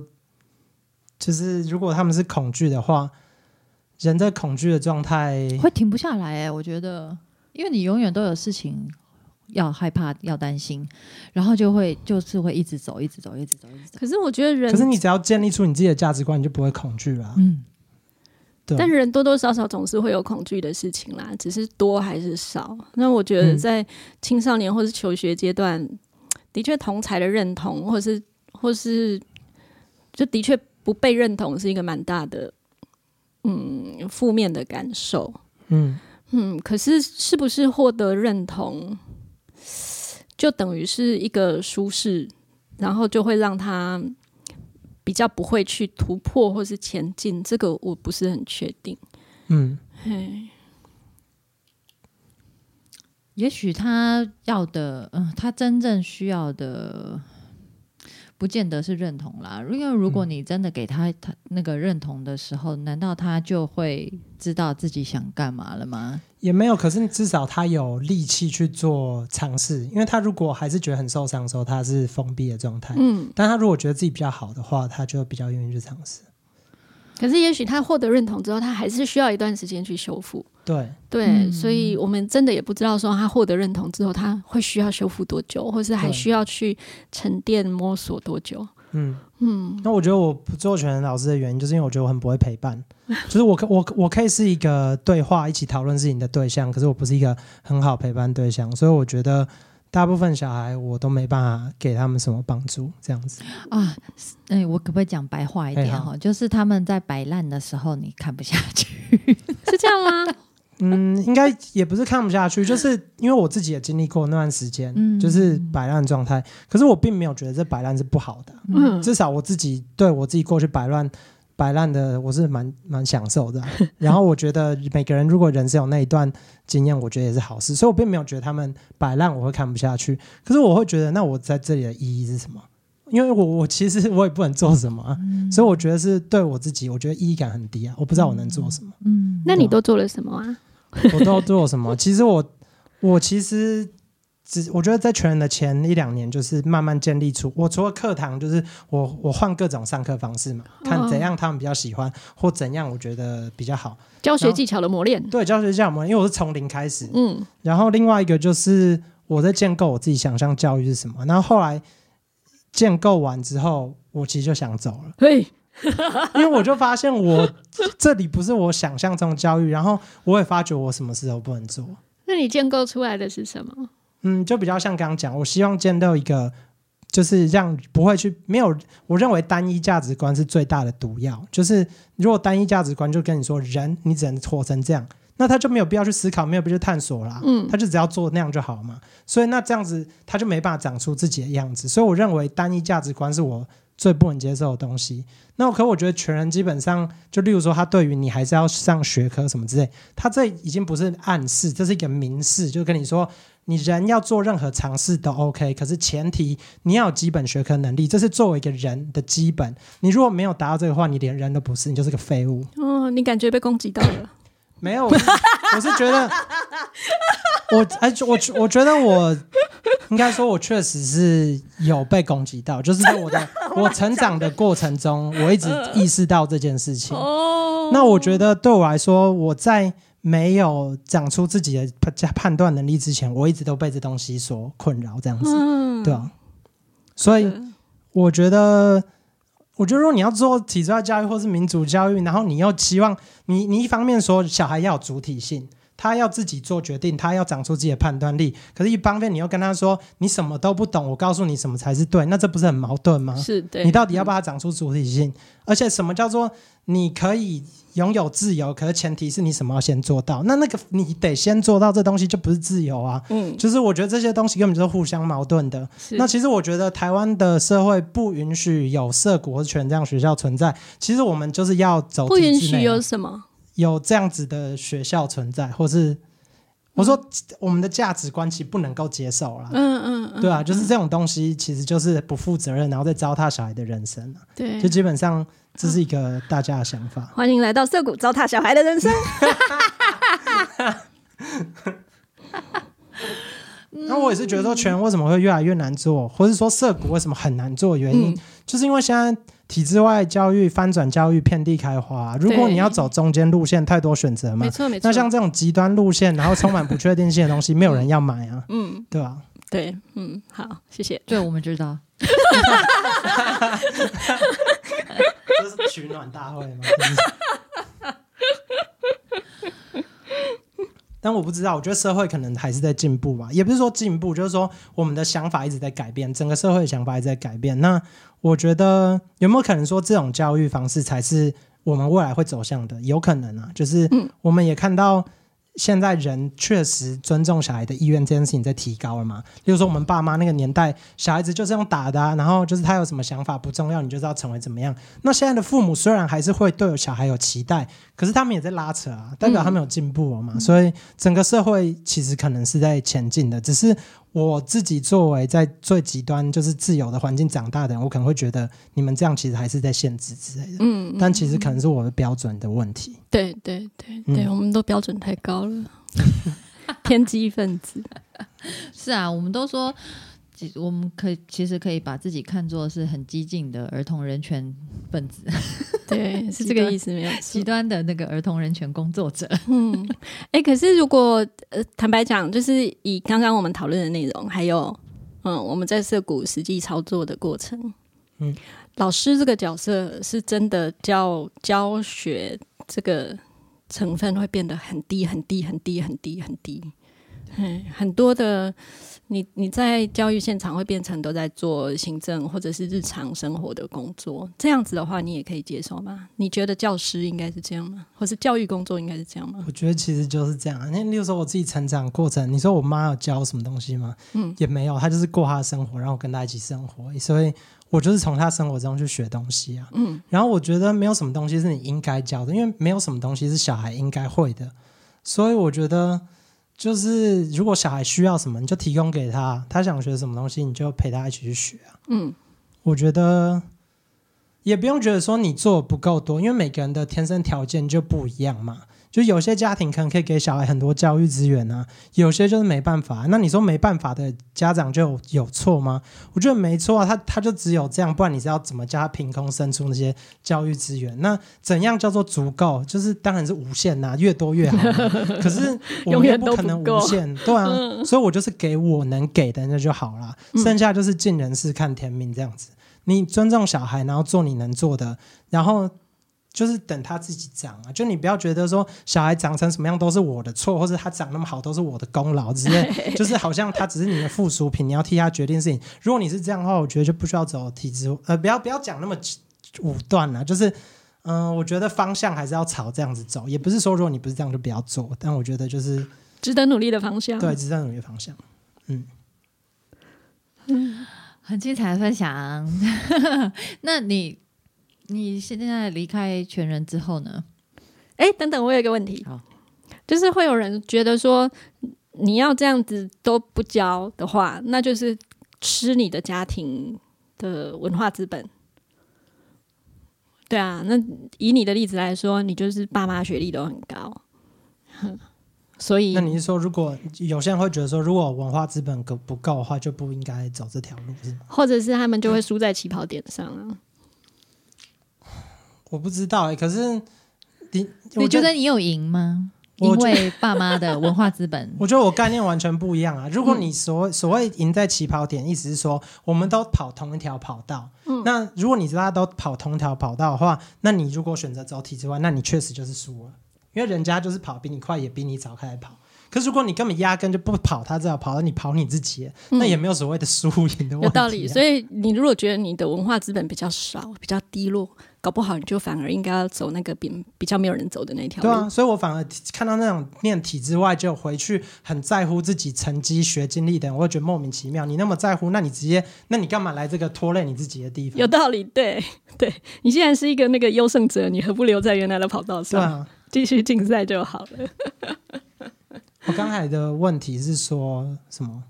就是如果他们是恐惧的话，人在恐惧的状态会停不下来哎，我觉得，因为你永远都有事情要害怕、要担心，然后就会就是会一直走、一直走、一直走、一直走。可是我觉得人，可是你只要建立出你自己的价值观，你就不会恐惧了。嗯。对但人多多少少总是会有恐惧的事情啦，只是多还是少。那我觉得在青少年或是求学阶段，的确同才的认同，或是或是就的确不被认同，是一个蛮大的嗯负面的感受。嗯嗯，可是是不是获得认同，就等于是一个舒适，然后就会让他。比较不会去突破或是前进，这个我不是很确定。嗯，嘿，也许他要的，嗯，他真正需要的。不见得是认同啦，因为如果你真的给他他那个认同的时候，难道他就会知道自己想干嘛了吗？也没有，可是至少他有力气去做尝试。因为他如果还是觉得很受伤的时候，他是封闭的状态。嗯，但他如果觉得自己比较好的话，他就比较愿意去尝试。可是，也许他获得认同之后，他还是需要一段时间去修复。对对，所以我们真的也不知道说他获得认同之后，他会需要修复多久，或是还需要去沉淀摸索多久。嗯嗯。那我觉得我不做全人老师的原因，就是因为我觉得我很不会陪伴。就是我可我我可以是一个对话、一起讨论事情的对象，可是我不是一个很好陪伴对象，所以我觉得。大部分小孩我都没办法给他们什么帮助，这样子啊，哎，我可不可以讲白话一点哈？就是他们在摆烂的时候，你看不下去，是这样吗？嗯，应该也不是看不下去，就是因为我自己也经历过那段时间，就是摆烂状态。可是我并没有觉得这摆烂是不好的，嗯，至少我自己对我自己过去摆烂。摆烂的我是蛮蛮享受的，然后我觉得每个人如果人生有那一段经验，我觉得也是好事，所以我并没有觉得他们摆烂我会看不下去，可是我会觉得那我在这里的意义是什么？因为我我其实我也不能做什么，所以我觉得是对我自己，我觉得意义感很低啊，我不知道我能做什么。嗯，那你都做了什么啊？我都做了什么？其实我我其实。只我觉得在全人的前一两年，就是慢慢建立出我除了课堂，就是我我换各种上课方式嘛，看怎样他们比较喜欢，或怎样我觉得比较好。教学技巧的磨练，对教学技巧磨练，因为我是从零开始，嗯。然后另外一个就是我在建构我自己想象教育是什么，然后后来建构完之后，我其实就想走了，对，因为我就发现我这里不是我想象中的教育，然后我也发觉我什么事都不能做。那你建构出来的是什么？嗯，就比较像刚刚讲，我希望建构一个就是让不会去没有，我认为单一价值观是最大的毒药。就是如果单一价值观就跟你说人你只能活成这样，那他就没有必要去思考，没有必要去探索啦。嗯，他就只要做那样就好嘛。所以那这样子他就没办法长出自己的样子。所以我认为单一价值观是我最不能接受的东西。那可我觉得全人基本上就例如说他对于你还是要上学科什么之类，他这已经不是暗示，这是一个明示，就跟你说。你人要做任何尝试都 OK，可是前提你要有基本学科能力，这是作为一个人的基本。你如果没有达到这个话，你连人都不是，你就是个废物。哦，你感觉被攻击到了？没有，我是觉得 我哎，我我觉得我应该说，我确实是有被攻击到，就是在我的 我成长的过程中，我一直意识到这件事情。哦，那我觉得对我来说，我在。没有长出自己的判判断能力之前，我一直都被这东西所困扰，这样子，对吧？所以我觉得，我觉得如果你要做体制外教育或是民主教育，然后你又期望你，你一方面说小孩要有主体性。他要自己做决定，他要长出自己的判断力。可是，一方面你又跟他说你什么都不懂，我告诉你什么才是对，那这不是很矛盾吗？是，对。你到底要不要长出主体性？而且，什么叫做你可以拥有自由？可是前提是你什么要先做到？那那个你得先做到这东西，就不是自由啊。嗯，就是我觉得这些东西根本就是互相矛盾的。那其实我觉得台湾的社会不允许有色国权这样学校存在。其实我们就是要走不允许有什么？有这样子的学校存在，或是我说我们的价值观其实不能够接受了。嗯嗯，对啊，就是这种东西其实就是不负责任，然后再糟蹋小孩的人生对，就基本上这是一个大家的想法。欢迎来到涩谷，糟蹋小孩的人生。那我也是觉得说，全为什么会越来越难做，或是说涩谷为什么很难做？原因就是因为现在。体制外教育翻转教育遍地开花，如果你要走中间路线，太多选择嘛。没错没错。那像这种极端路线，然后充满不确定性的东西，没有人要买啊。嗯，对吧？对，嗯，好，谢谢。对，我们知道。这是取暖大会吗？但我不知道，我觉得社会可能还是在进步吧，也不是说进步，就是说我们的想法一直在改变，整个社会的想法一直在改变。那我觉得有没有可能说这种教育方式才是我们未来会走向的？有可能啊，就是我们也看到。现在人确实尊重小孩的意愿这件事情在提高了嘛？例如说我们爸妈那个年代，小孩子就是用打的，然后就是他有什么想法不重要，你就知道成为怎么样。那现在的父母虽然还是会对小孩有期待，可是他们也在拉扯啊，代表他们有进步了嘛？所以整个社会其实可能是在前进的，只是。我自己作为在最极端就是自由的环境长大的人，我可能会觉得你们这样其实还是在限制之类的。嗯，但其实可能是我的标准的问题。对对对对，我们都标准太高了，偏激分子。是啊，我们都说。我们可以其实可以把自己看作是很激进的儿童人权分子，对，是这个意思没有？极端的那个儿童人权工作者。嗯，哎，可是如果呃，坦白讲，就是以刚刚我们讨论的内容，还有嗯，我们在涉谷实际操作的过程，嗯，老师这个角色是真的教教学这个成分会变得很低很低很低很低很低，嗯，很多的。你你在教育现场会变成都在做行政或者是日常生活的工作，这样子的话，你也可以接受吗？你觉得教师应该是这样吗？或是教育工作应该是这样吗？我觉得其实就是这样。那例如说我自己成长过程，你说我妈有教什么东西吗？嗯，也没有，她就是过她的生活，然后跟她一起生活，所以我就是从她生活中去学东西啊。嗯，然后我觉得没有什么东西是你应该教的，因为没有什么东西是小孩应该会的，所以我觉得。就是如果小孩需要什么，你就提供给他；他想学什么东西，你就陪他一起去学啊。嗯，我觉得也不用觉得说你做不够多，因为每个人的天生条件就不一样嘛。就有些家庭可能可以给小孩很多教育资源啊，有些就是没办法。那你说没办法的家长就有错吗？我觉得没错啊，他他就只有这样，不然你是要怎么叫他凭空生出那些教育资源？那怎样叫做足够？就是当然是无限呐，越多越好。可是我们也不可能无限，对啊。所以我就是给我能给的那就好了，剩下就是尽人事看天命这样子。你尊重小孩，然后做你能做的，然后。就是等他自己长啊，就你不要觉得说小孩长成什么样都是我的错，或者他长那么好都是我的功劳之类，就是好像他只是你的附属品，你要替他决定事情。如果你是这样的话，我觉得就不需要走体制，呃，不要不要讲那么武断了，就是嗯，我觉得方向还是要朝这样子走，也不是说如果你不是这样就不要做，但我觉得就是值得努力的方向，对，值得努力的方向，嗯嗯，很精彩的分享，那你。你现在离开全人之后呢？哎，等等，我有一个问题，就是会有人觉得说，你要这样子都不教的话，那就是吃你的家庭的文化资本。对啊，那以你的例子来说，你就是爸妈学历都很高，所以那你是说，如果有些人会觉得说，如果文化资本够不够的话，就不应该走这条路，是吗？或者是他们就会输在起跑点上啊？我不知道哎，可是你你觉得你有赢吗？因为爸妈的文化资本，我觉得我概念完全不一样啊。如果你所所谓赢在起跑点，意思是说我们都跑同一条跑道。嗯，那如果你大家都跑同一条跑道的话，那你如果选择走体制外，那你确实就是输了，因为人家就是跑比你快，也比你早开始跑。可是如果你根本压根就不跑，他只要跑，你跑你自己，那也没有所谓的输赢的问题。有道理。所以你如果觉得你的文化资本比较少，比较低落。搞不好你就反而应该要走那个比比较没有人走的那条路。对啊，所以我反而看到那种念体制外就回去很在乎自己成绩、学经历的，我会觉得莫名其妙。你那么在乎，那你直接，那你干嘛来这个拖累你自己的地方？有道理，对对。你既然是一个那个优胜者，你何不留在原来的跑道上，继续竞赛就好了？我刚才的问题是说什么？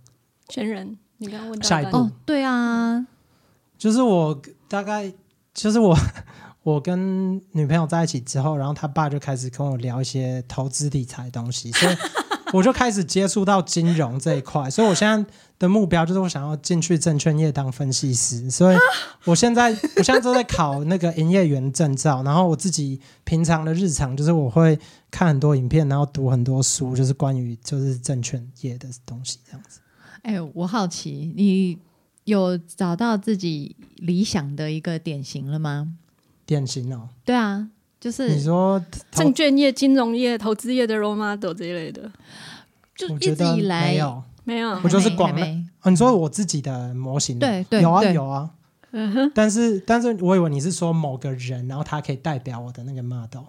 全人，你刚刚问下一步？对啊，就是我大概。就是我，我跟女朋友在一起之后，然后他爸就开始跟我聊一些投资理财东西，所以我就开始接触到金融这一块。所以我现在的目标就是我想要进去证券业当分析师。所以我现在我现在都在考那个营业员证照。然后我自己平常的日常就是我会看很多影片，然后读很多书，就是关于就是证券业的东西这样子。哎，我好奇你。有找到自己理想的一个典型了吗？典型哦，对啊，就是你说证券业、金融业、投资业的 role model 这一类的，就一直以来没有，没有，我就是广美。你说我自己的模型，对对，有啊有啊，嗯哼。但是但是我以为你是说某个人，然后他可以代表我的那个 model，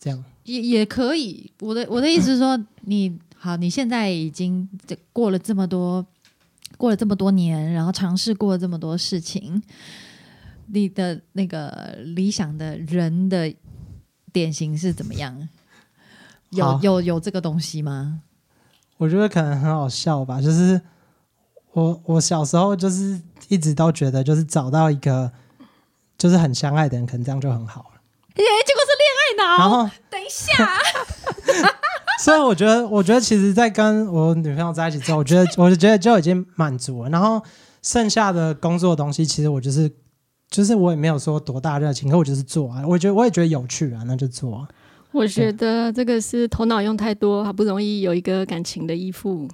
这样也也可以。我的我的意思是说，你好，你现在已经过了这么多。过了这么多年，然后尝试过这么多事情，你的那个理想的人的典型是怎么样？有有有这个东西吗？我觉得可能很好笑吧。就是我我小时候就是一直都觉得，就是找到一个就是很相爱的人，可能这样就很好了。耶，结果是恋爱脑。然后等一下。所以我觉得，我觉得其实，在跟我女朋友在一起之后，我觉得，我就觉得就已经满足了。然后剩下的工作的东西，其实我就是，就是我也没有说多大热情，可我就是做啊。我觉得我也觉得有趣啊，那就做啊。我觉得这个是头脑用太多，好不容易有一个感情的依附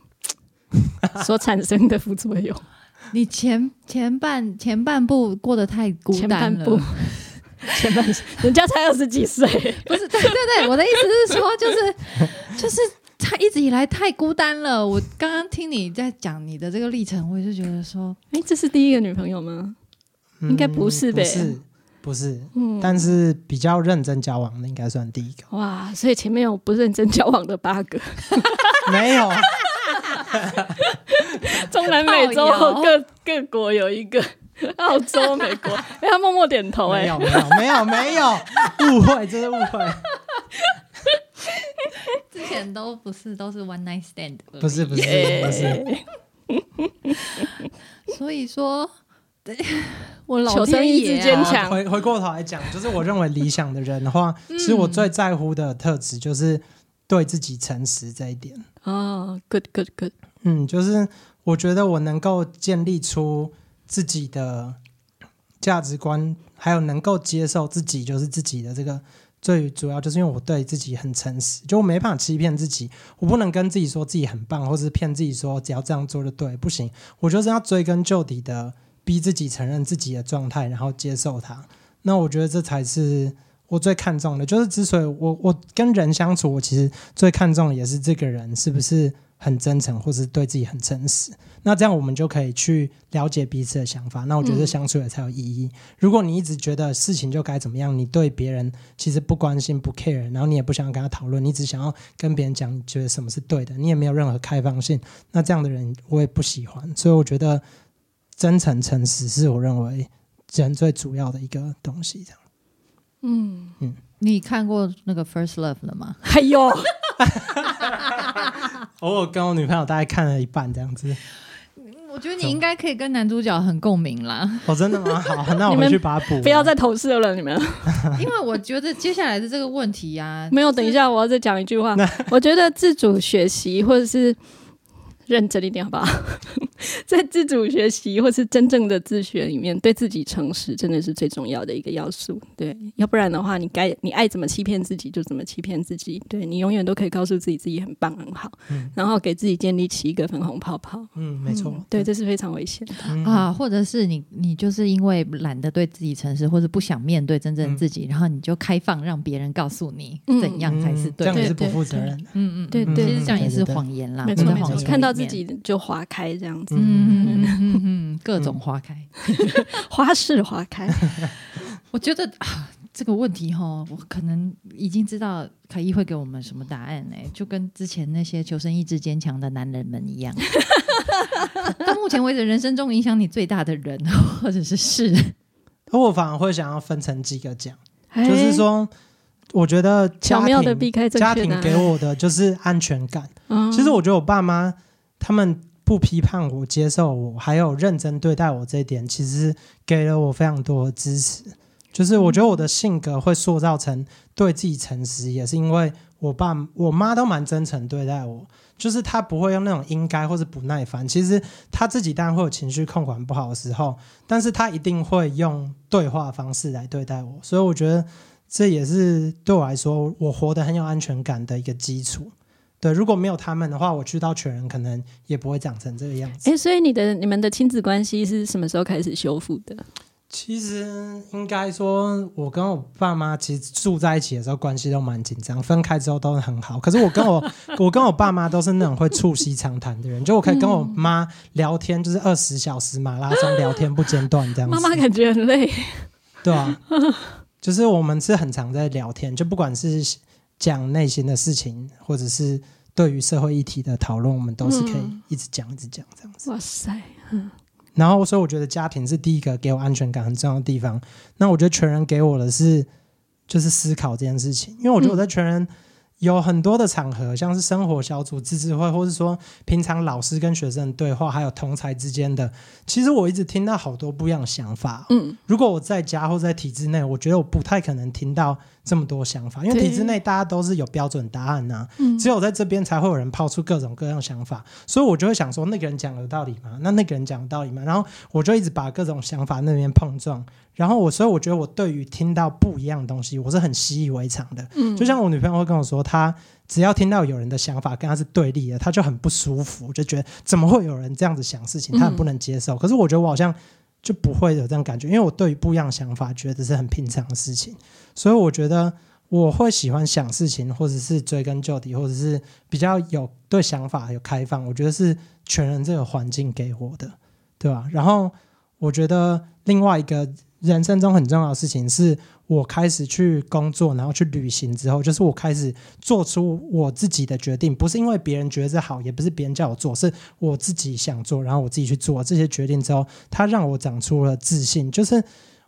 所产生的副作用。你前前半前半部过得太孤单了。前半人家才二十几岁，不是？对对对，我的意思是说，就是就是他一直以来太孤单了。我刚刚听你在讲你的这个历程，我也是觉得说，哎，这是第一个女朋友吗？应该不是呗？不是，不是。嗯，但是比较认真交往的应该算第一个。哇，所以前面有不认真交往的八个，没有。中南美洲各各国有一个。澳洲、美国，哎，他默默点头，哎，没有，没有，没有，没有，误会，这是误会。之前都不是，都是 one night stand，不是，不是，不是。所以说，对 我老天爷坚强。回回过头来讲，就是我认为理想的人的话，其实我最在乎的特质就是对自己诚实这一点。哦，good，good，good。嗯，就是我觉得我能够建立出。自己的价值观，还有能够接受自己就是自己的这个最主要，就是因为我对自己很诚实，就我没办法欺骗自己，我不能跟自己说自己很棒，或者是骗自己说只要这样做就对，不行，我就是要追根究底的逼自己承认自己的状态，然后接受它。那我觉得这才是我最看重的。就是之所以我我跟人相处，我其实最看重的也是这个人是不是很真诚，或是对自己很诚实。那这样我们就可以去了解彼此的想法。那我觉得相处也才有意义。如果你一直觉得事情就该怎么样，你对别人其实不关心、不 care，然后你也不想跟他讨论，你只想要跟别人讲你觉得什么是对的，你也没有任何开放性。那这样的人我也不喜欢。所以我觉得真诚、诚实是我认为人最主要的一个东西。这样。嗯嗯，你看过那个《First Love》了吗？还有，偶尔跟我女朋友大概看了一半这样子。我觉得你应该可以跟男主角很共鸣啦。哦，真的吗？好，那我们去把它补。不要再投射了，你们。因为我觉得接下来的这个问题呀，没有。等一下，我要再讲一句话。我觉得自主学习或者是。认真一点，好不好？在自主学习或是真正的自学里面，对自己诚实真的是最重要的一个要素。对，要不然的话，你该你爱怎么欺骗自己就怎么欺骗自己。对你永远都可以告诉自己自己很棒很好，然后给自己建立起一个粉红泡泡。嗯，没错。对，这是非常危险的啊！或者是你你就是因为懒得对自己诚实，或者不想面对真正自己，然后你就开放让别人告诉你怎样才是对，这样也是不负责任。嗯嗯，对对，其实这样也是谎言啦。没错没错，看到。自己就花开这样子，嗯嗯嗯，各种花开，花式花开。我觉得啊，这个问题哈，我可能已经知道凯伊会给我们什么答案哎，就跟之前那些求生意志坚强的男人们一样。到目前为止，人生中影响你最大的人或者是事，我反而会想要分成几个讲，就是说。我觉得巧妙的避开家庭给我的就是安全感。其实我觉得我爸妈他们不批判我、接受我，还有认真对待我这一点，其实给了我非常多的支持。就是我觉得我的性格会塑造成对自己诚实，也是因为我爸我妈都蛮真诚对待我。就是他不会用那种应该或者不耐烦。其实他自己当然会有情绪控管不好的时候，但是他一定会用对话方式来对待我。所以我觉得。这也是对我来说，我活得很有安全感的一个基础。对，如果没有他们的话，我去到全人可能也不会长成这个样子。哎，所以你的你们的亲子关系是什么时候开始修复的？其实应该说，我跟我爸妈其实住在一起的时候关系都蛮紧张，分开之后都很好。可是我跟我 我跟我爸妈都是那种会促膝长谈的人，就我可以跟我妈聊天，就是二十小时马拉松聊天不间断这样子。妈妈感觉很累，对啊。就是我们是很常在聊天，就不管是讲内心的事情，或者是对于社会议题的讨论，我们都是可以一直讲、一直讲这样子。哇塞！然后，所以我觉得家庭是第一个给我安全感很重要的地方。那我觉得全人给我的是，就是思考这件事情，因为我觉得我在全人。有很多的场合，像是生活小组、自治会，或是说平常老师跟学生对话，还有同才之间的，其实我一直听到好多不一样的想法。嗯，如果我在家或在体制内，我觉得我不太可能听到这么多想法，因为体制内大家都是有标准答案呐。嗯，只有在这边才会有人抛出各种各样想法，所以我就会想说，那个人讲有道理吗？那那个人讲有道理吗？然后我就一直把各种想法那边碰撞。然后我，所以我觉得我对于听到不一样的东西，我是很习以为常的。嗯，就像我女朋友会跟我说，她只要听到有人的想法跟她是对立的，她就很不舒服，就觉得怎么会有人这样子想事情，她很不能接受。可是我觉得我好像就不会有这样感觉，因为我对于不一样想法，觉得是很平常的事情。所以我觉得我会喜欢想事情，或者是追根究底，或者是比较有对想法有开放。我觉得是全人这个环境给我的，对吧？然后我觉得另外一个。人生中很重要的事情是我开始去工作，然后去旅行之后，就是我开始做出我自己的决定，不是因为别人觉得好，也不是别人叫我做，是我自己想做，然后我自己去做这些决定之后，它让我长出了自信。就是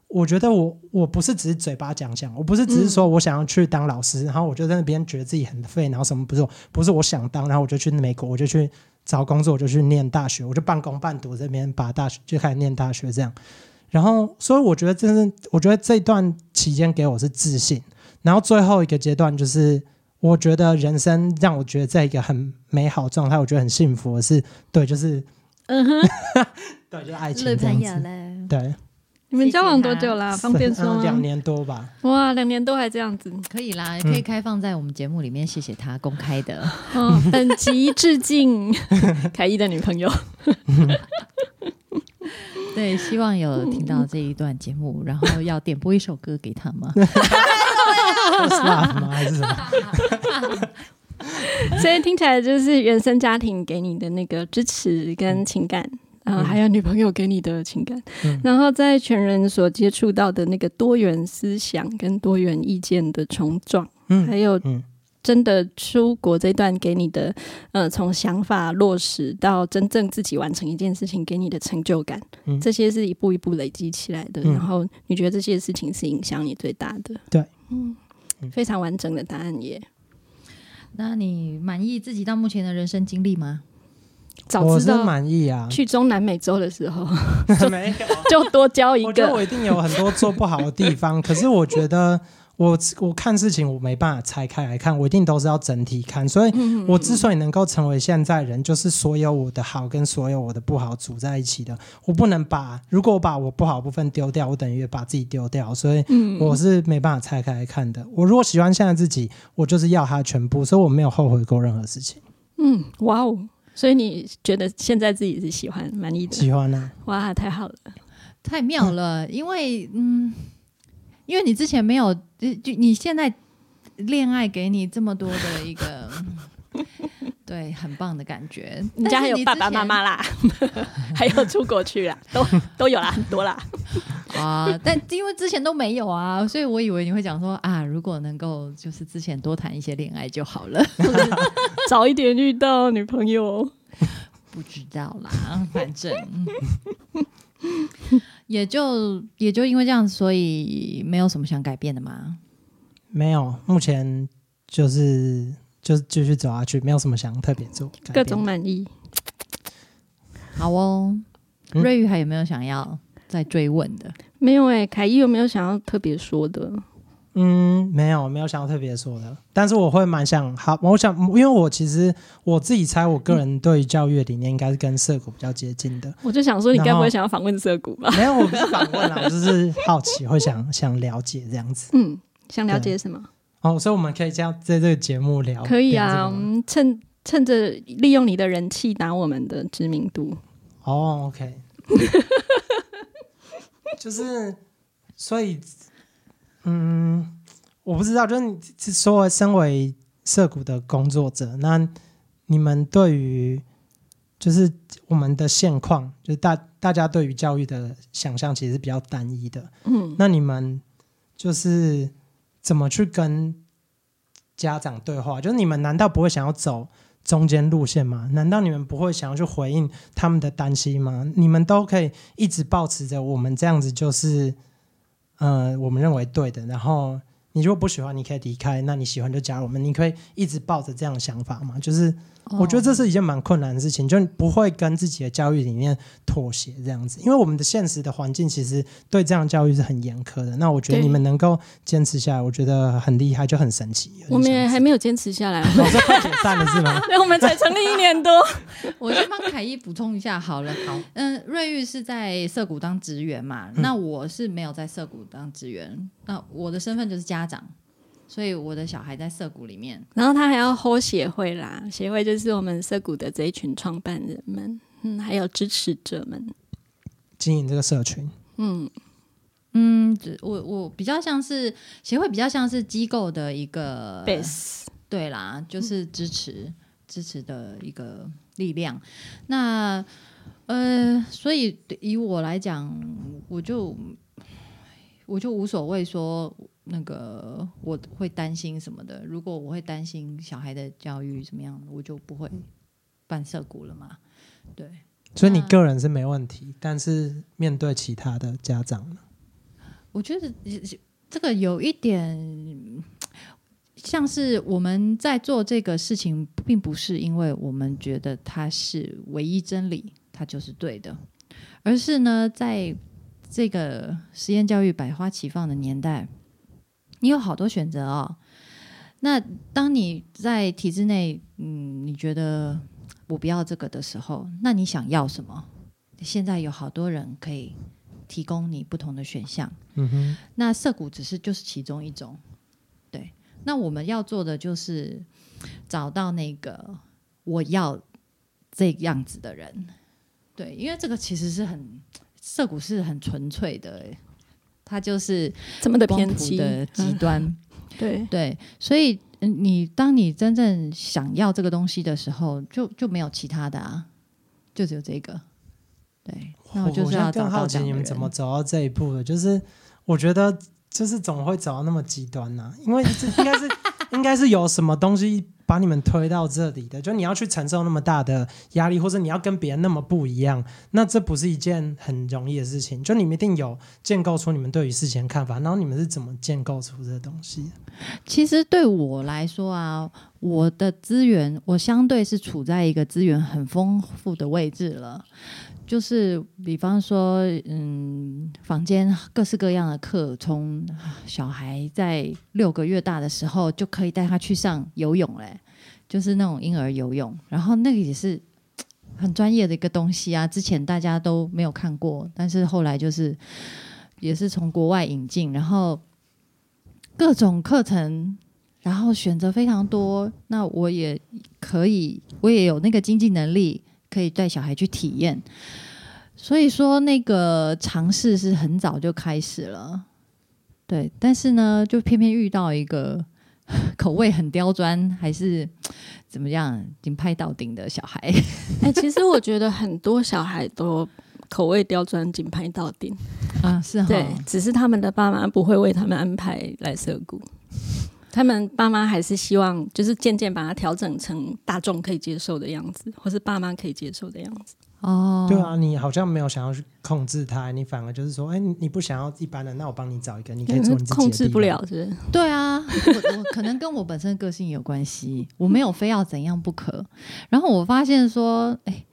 我觉得我我不是只是嘴巴讲讲，我不是只是说我想要去当老师，然后我就在那边觉得自己很废，然后什么不是不是我想当，然后我就去美国，我就去找工作，我就去念大学，我就半工半读这边把大学就开始念大学这样。然后，所以我觉得，真是我觉得这段期间给我是自信。然后最后一个阶段，就是我觉得人生让我觉得在一个很美好状态，我觉得很幸福的是，对，就是嗯哼，对，就是爱情这样子。对，你们交往多久啦？方便说吗？两年多吧。哇，两年多还这样子，可以啦，可以开放在我们节目里面，谢谢他公开的。嗯，本集致敬 凯伊的女朋友。对，希望有听到这一段节目，然后要点播一首歌给他吗？吗？还是什么？所以听起来就是原生家庭给你的那个支持跟情感，然后还有女朋友给你的情感，然后在全人所接触到的那个多元思想跟多元意见的冲撞，嗯，还有真的出国这段给你的，呃，从想法落实到真正自己完成一件事情给你的成就感，这些是一步一步累积起来的。然后你觉得这些事情是影响你最大的？对，嗯，非常完整的答案耶。那你满意自己到目前的人生经历吗？早知道满意啊！去中南美洲的时候，没有 就多交一个。我觉得我一定有很多做不好的地方，可是我觉得。我我看事情我没办法拆开来看，我一定都是要整体看。所以，我之所以能够成为现在人，就是所有我的好跟所有我的不好组在一起的。我不能把如果我把我不好部分丢掉，我等于把自己丢掉。所以，我是没办法拆开来看的。我如果喜欢现在自己，我就是要他全部，所以我没有后悔过任何事情。嗯，哇哦！所以你觉得现在自己是喜欢满意的？喜欢啊！哇，太好了，太妙了！因为嗯。因为你之前没有，就你现在恋爱给你这么多的一个，对，很棒的感觉。你家还有爸爸妈妈啦，还有出国去啦，都都有啦，很多啦。啊，但因为之前都没有啊，所以我以为你会讲说啊，如果能够就是之前多谈一些恋爱就好了，早一点遇到女朋友。不知道啦，反正。也就也就因为这样，所以没有什么想改变的吗？没有，目前就是就继续走下去，没有什么想特别做。各种满意。好哦，瑞宇还有没有想要再追问的？没有哎，凯伊有没有想要特别说的？嗯，没有，没有想要特别说的，但是我会蛮想好，我想，因为我其实我自己猜，我个人对于教育理念应该是跟社谷比较接近的。我就想说，你该不会想要访问社谷吧？没有，我不是访问啦，就是好奇，会想 想了解这样子。嗯，想了解什么？哦，所以我们可以这样在这个节目聊。可以啊，我们趁趁着利用你的人气打我们的知名度。哦，OK，就是所以。嗯，我不知道，就是你说身为涉谷的工作者，那你们对于就是我们的现况，就是大大家对于教育的想象其实是比较单一的。嗯，那你们就是怎么去跟家长对话？就是你们难道不会想要走中间路线吗？难道你们不会想要去回应他们的担心吗？你们都可以一直保持着我们这样子，就是。嗯，我们认为对的。然后你如果不喜欢，你可以离开；那你喜欢就加入我们。你可以一直抱着这样的想法嘛？就是。我觉得这是一件蛮困难的事情，就不会跟自己的教育理念妥协这样子，因为我们的现实的环境其实对这样教育是很严苛的。那我觉得你们能够坚持下来，我觉得很厉害，就很神奇。我们也还没有坚持下来，我们 快解散了是吗？对，我们才成立一年多。我先帮凯伊补充一下好了，好，嗯，瑞玉是在涩谷当职员嘛？那我是没有在涩谷当职员，那我的身份就是家长。所以我的小孩在涩谷里面，然后他还要 hold 协会啦，协会就是我们涩谷的这一群创办人们，嗯，还有支持者们。经营这个社群，嗯。嗯，我我比较像是协会，比较像是机构的一个 base，对啦，就是支持支持的一个力量。那呃，所以以我来讲，我就我就无所谓说。那个我会担心什么的？如果我会担心小孩的教育怎么样，我就不会办社谷了嘛。对，所以你个人是没问题，但是面对其他的家长呢？我觉得这个有一点像是我们在做这个事情，并不是因为我们觉得它是唯一真理，它就是对的，而是呢，在这个实验教育百花齐放的年代。你有好多选择哦。那当你在体制内，嗯，你觉得我不要这个的时候，那你想要什么？现在有好多人可以提供你不同的选项。嗯哼。那涩谷只是就是其中一种。对。那我们要做的就是找到那个我要这样子的人。对，因为这个其实是很涩谷是很纯粹的。它就是这么的偏激的极端，对对，所以你当你真正想要这个东西的时候，就就没有其他的啊，就只有这个。对，那我就是要更好奇你们怎么走到这一步的，就是我觉得就是怎么会走到那么极端呢？因为这应该是 应该是有什么东西。把你们推到这里的，就你要去承受那么大的压力，或者你要跟别人那么不一样，那这不是一件很容易的事情。就你们一定有建构出你们对于事情的看法，然后你们是怎么建构出这东西？其实对我来说啊，我的资源我相对是处在一个资源很丰富的位置了。就是比方说，嗯，房间各式各样的课，从小孩在六个月大的时候就可以带他去上游泳嘞，就是那种婴儿游泳，然后那个也是很专业的一个东西啊，之前大家都没有看过，但是后来就是也是从国外引进，然后各种课程，然后选择非常多，那我也可以，我也有那个经济能力。可以带小孩去体验，所以说那个尝试是很早就开始了，对。但是呢，就偏偏遇到一个 口味很刁钻，还是怎么样，顶拍到顶的小孩。哎，其实我觉得很多小孩都口味刁钻，紧拍到顶啊，是对，只是他们的爸妈不会为他们安排来涩谷。他们爸妈还是希望，就是渐渐把它调整成大众可以接受的样子，或是爸妈可以接受的样子。哦，对啊，你好像没有想要去控制他，你反而就是说，哎，你不想要一般的，那我帮你找一个，你可以做你自己控制不了，是？对啊，我我可能跟我本身个性有关系，我没有非要怎样不可。然后我发现说，哎，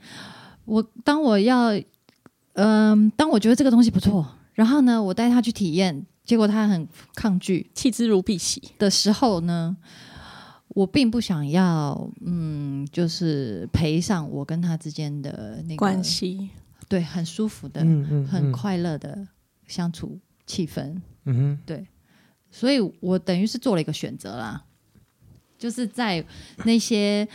我当我要，嗯，当我觉得这个东西不错，然后呢，我带他去体验。结果他很抗拒，弃之如敝屣。的时候呢，我并不想要，嗯，就是赔上我跟他之间的那个关系，对，很舒服的，很快乐的相处气氛，嗯哼，对，所以我等于是做了一个选择啦，就是在那些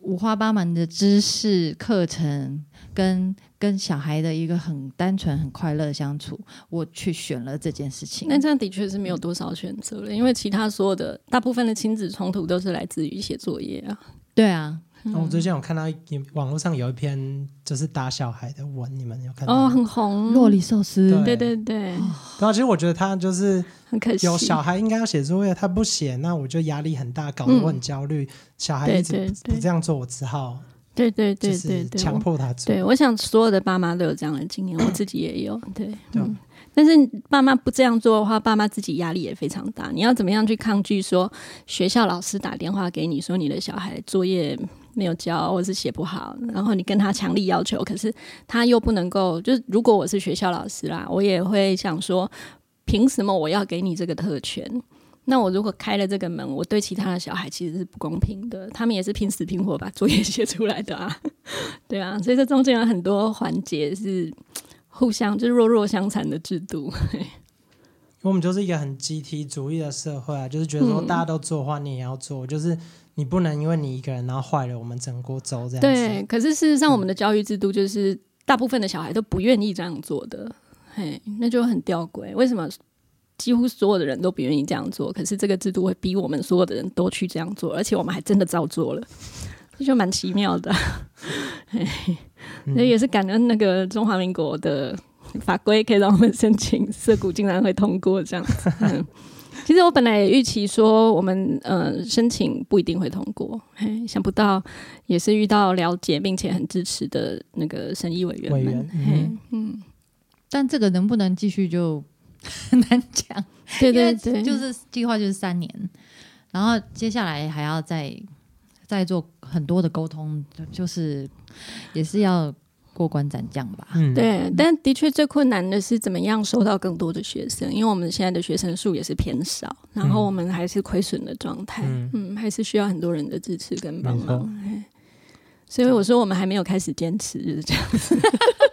五花八门的知识课程跟。跟小孩的一个很单纯、很快乐的相处，我去选了这件事情。那这样的确是没有多少选择了，因为其他所有的大部分的亲子冲突都是来自于写作业啊。对啊。我最近有看到网络上有一篇就是打小孩的文，你们有看到？哦，很红，洛里寿司。对对对。然后其实我觉得他就是很可惜，有小孩应该要写作业，他不写，那我就压力很大，搞得我很焦虑。小孩一直不这样做，我只好。对对对对对，强迫他做。对，我想所有的爸妈都有这样的经验，我自己也有。对，嗯。但是爸妈不这样做的话，爸妈自己压力也非常大。你要怎么样去抗拒说学校老师打电话给你说你的小孩作业没有交，或是写不好，然后你跟他强力要求，可是他又不能够。就是如果我是学校老师啦，我也会想说，凭什么我要给你这个特权？那我如果开了这个门，我对其他的小孩其实是不公平的。他们也是拼死拼活把作业写出来的啊，对啊，所以这中间有很多环节是互相就是弱弱相残的制度。我们就是一个很集体主义的社会啊，就是觉得说大家都做的话，你也要做，就是你不能因为你一个人然后坏了我们整锅粥这样。对，可是事实上我们的教育制度就是大部分的小孩都不愿意这样做的，嘿，那就很吊诡。为什么？几乎所有的人都不愿意这样做，可是这个制度会逼我们所有的人都去这样做，而且我们还真的照做了，这 就蛮奇妙的。那也是感恩那个中华民国的法规，可以让我们申请涉股竟然会通过这样子。其实我本来也预期说，我们呃申请不一定会通过，想不到也是遇到了解并且很支持的那个审议委员们。嗯，但这个能不能继续就？很 难讲，对对对，就是计划就是三年，然后接下来还要再再做很多的沟通，就是也是要过关斩将吧。嗯，对，但的确最困难的是怎么样收到更多的学生，因为我们现在的学生数也是偏少，然后我们还是亏损的状态，嗯，还是需要很多人的支持跟帮忙。所以我说我们还没有开始坚持，就是这样子。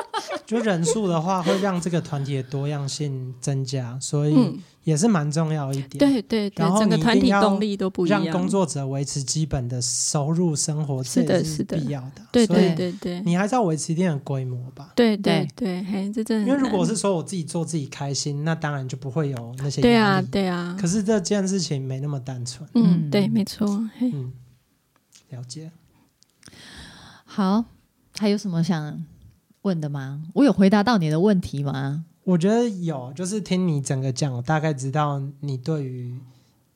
就人数的话，会让这个团体的多样性增加，所以也是蛮重要一点。对对对，整个团体动力都不一样，让工作者维持基本的收入生活，是的，是必要的。对对对对，你还是要维持一定的规模吧？对对对，嘿，这真的。因为如果是说我自己做自己开心，那当然就不会有那些对啊对啊。可是这件事情没那么单纯。嗯，对，没错。嗯，了解。好，还有什么想？问的吗？我有回答到你的问题吗？我觉得有，就是听你整个讲，我大概知道你对于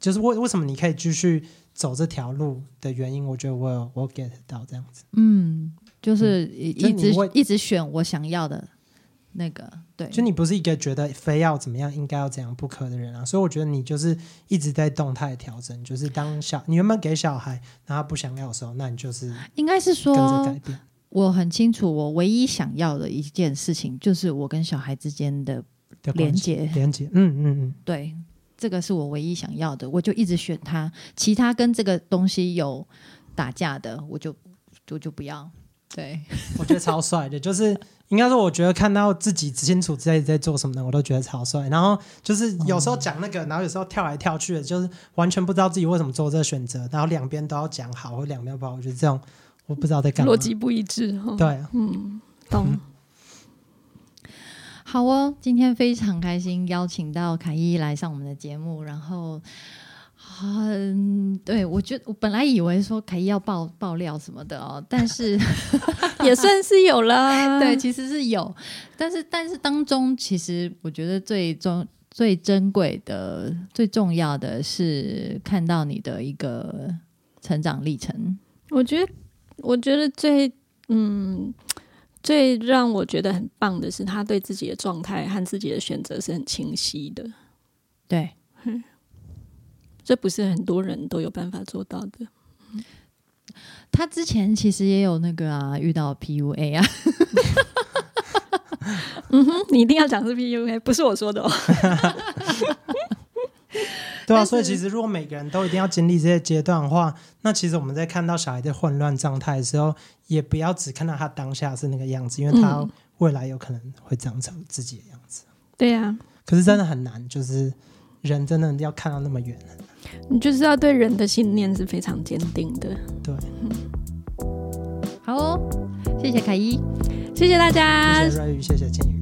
就是为为什么你可以继续走这条路的原因。我觉得我有我 get 到这样子。嗯，就是一直一直选我想要的那个。对，就你不是一个觉得非要怎么样，应该要怎样不可的人啊。所以我觉得你就是一直在动态调整。就是当小你原本给小孩，然后不想要的时候，那你就是应该是说跟着改变。我很清楚，我唯一想要的一件事情就是我跟小孩之间的连接，连接，嗯嗯嗯，对，这个是我唯一想要的，我就一直选他，其他跟这个东西有打架的，我就我就不要。对，我觉得超帅的，就是应该说，我觉得看到自己清楚自己在做什么的，我都觉得超帅。然后就是有时候讲那个，然后有时候跳来跳去的，就是完全不知道自己为什么做这个选择，然后两边都要讲好，或两边不好，我觉得这种。我不知道在干嘛，逻辑不一致哈。对，嗯，懂。好哦，今天非常开心邀请到凯伊来上我们的节目，然后，嗯，对我觉得我本来以为说凯伊要爆爆料什么的哦，但是 也算是有了。对，其实是有，但是但是当中其实我觉得最重最珍贵的、最重要的是看到你的一个成长历程。我觉得。我觉得最嗯，最让我觉得很棒的是，他对自己的状态和自己的选择是很清晰的。对，这不是很多人都有办法做到的。他之前其实也有那个啊，遇到 PUA 啊。嗯哼，你一定要讲是 PUA，不是我说的哦。对啊，所以其实如果每个人都一定要经历这些阶段的话，那其实我们在看到小孩的混乱状态的时候，也不要只看到他当下是那个样子，因为他未来有可能会长成自己的样子。对呀，可是真的很难，就是人真的要看到那么远，你就是要对人的信念是非常坚定的。对，好哦，谢谢凯伊，谢谢大家，谢谢瑞宇，谢谢金。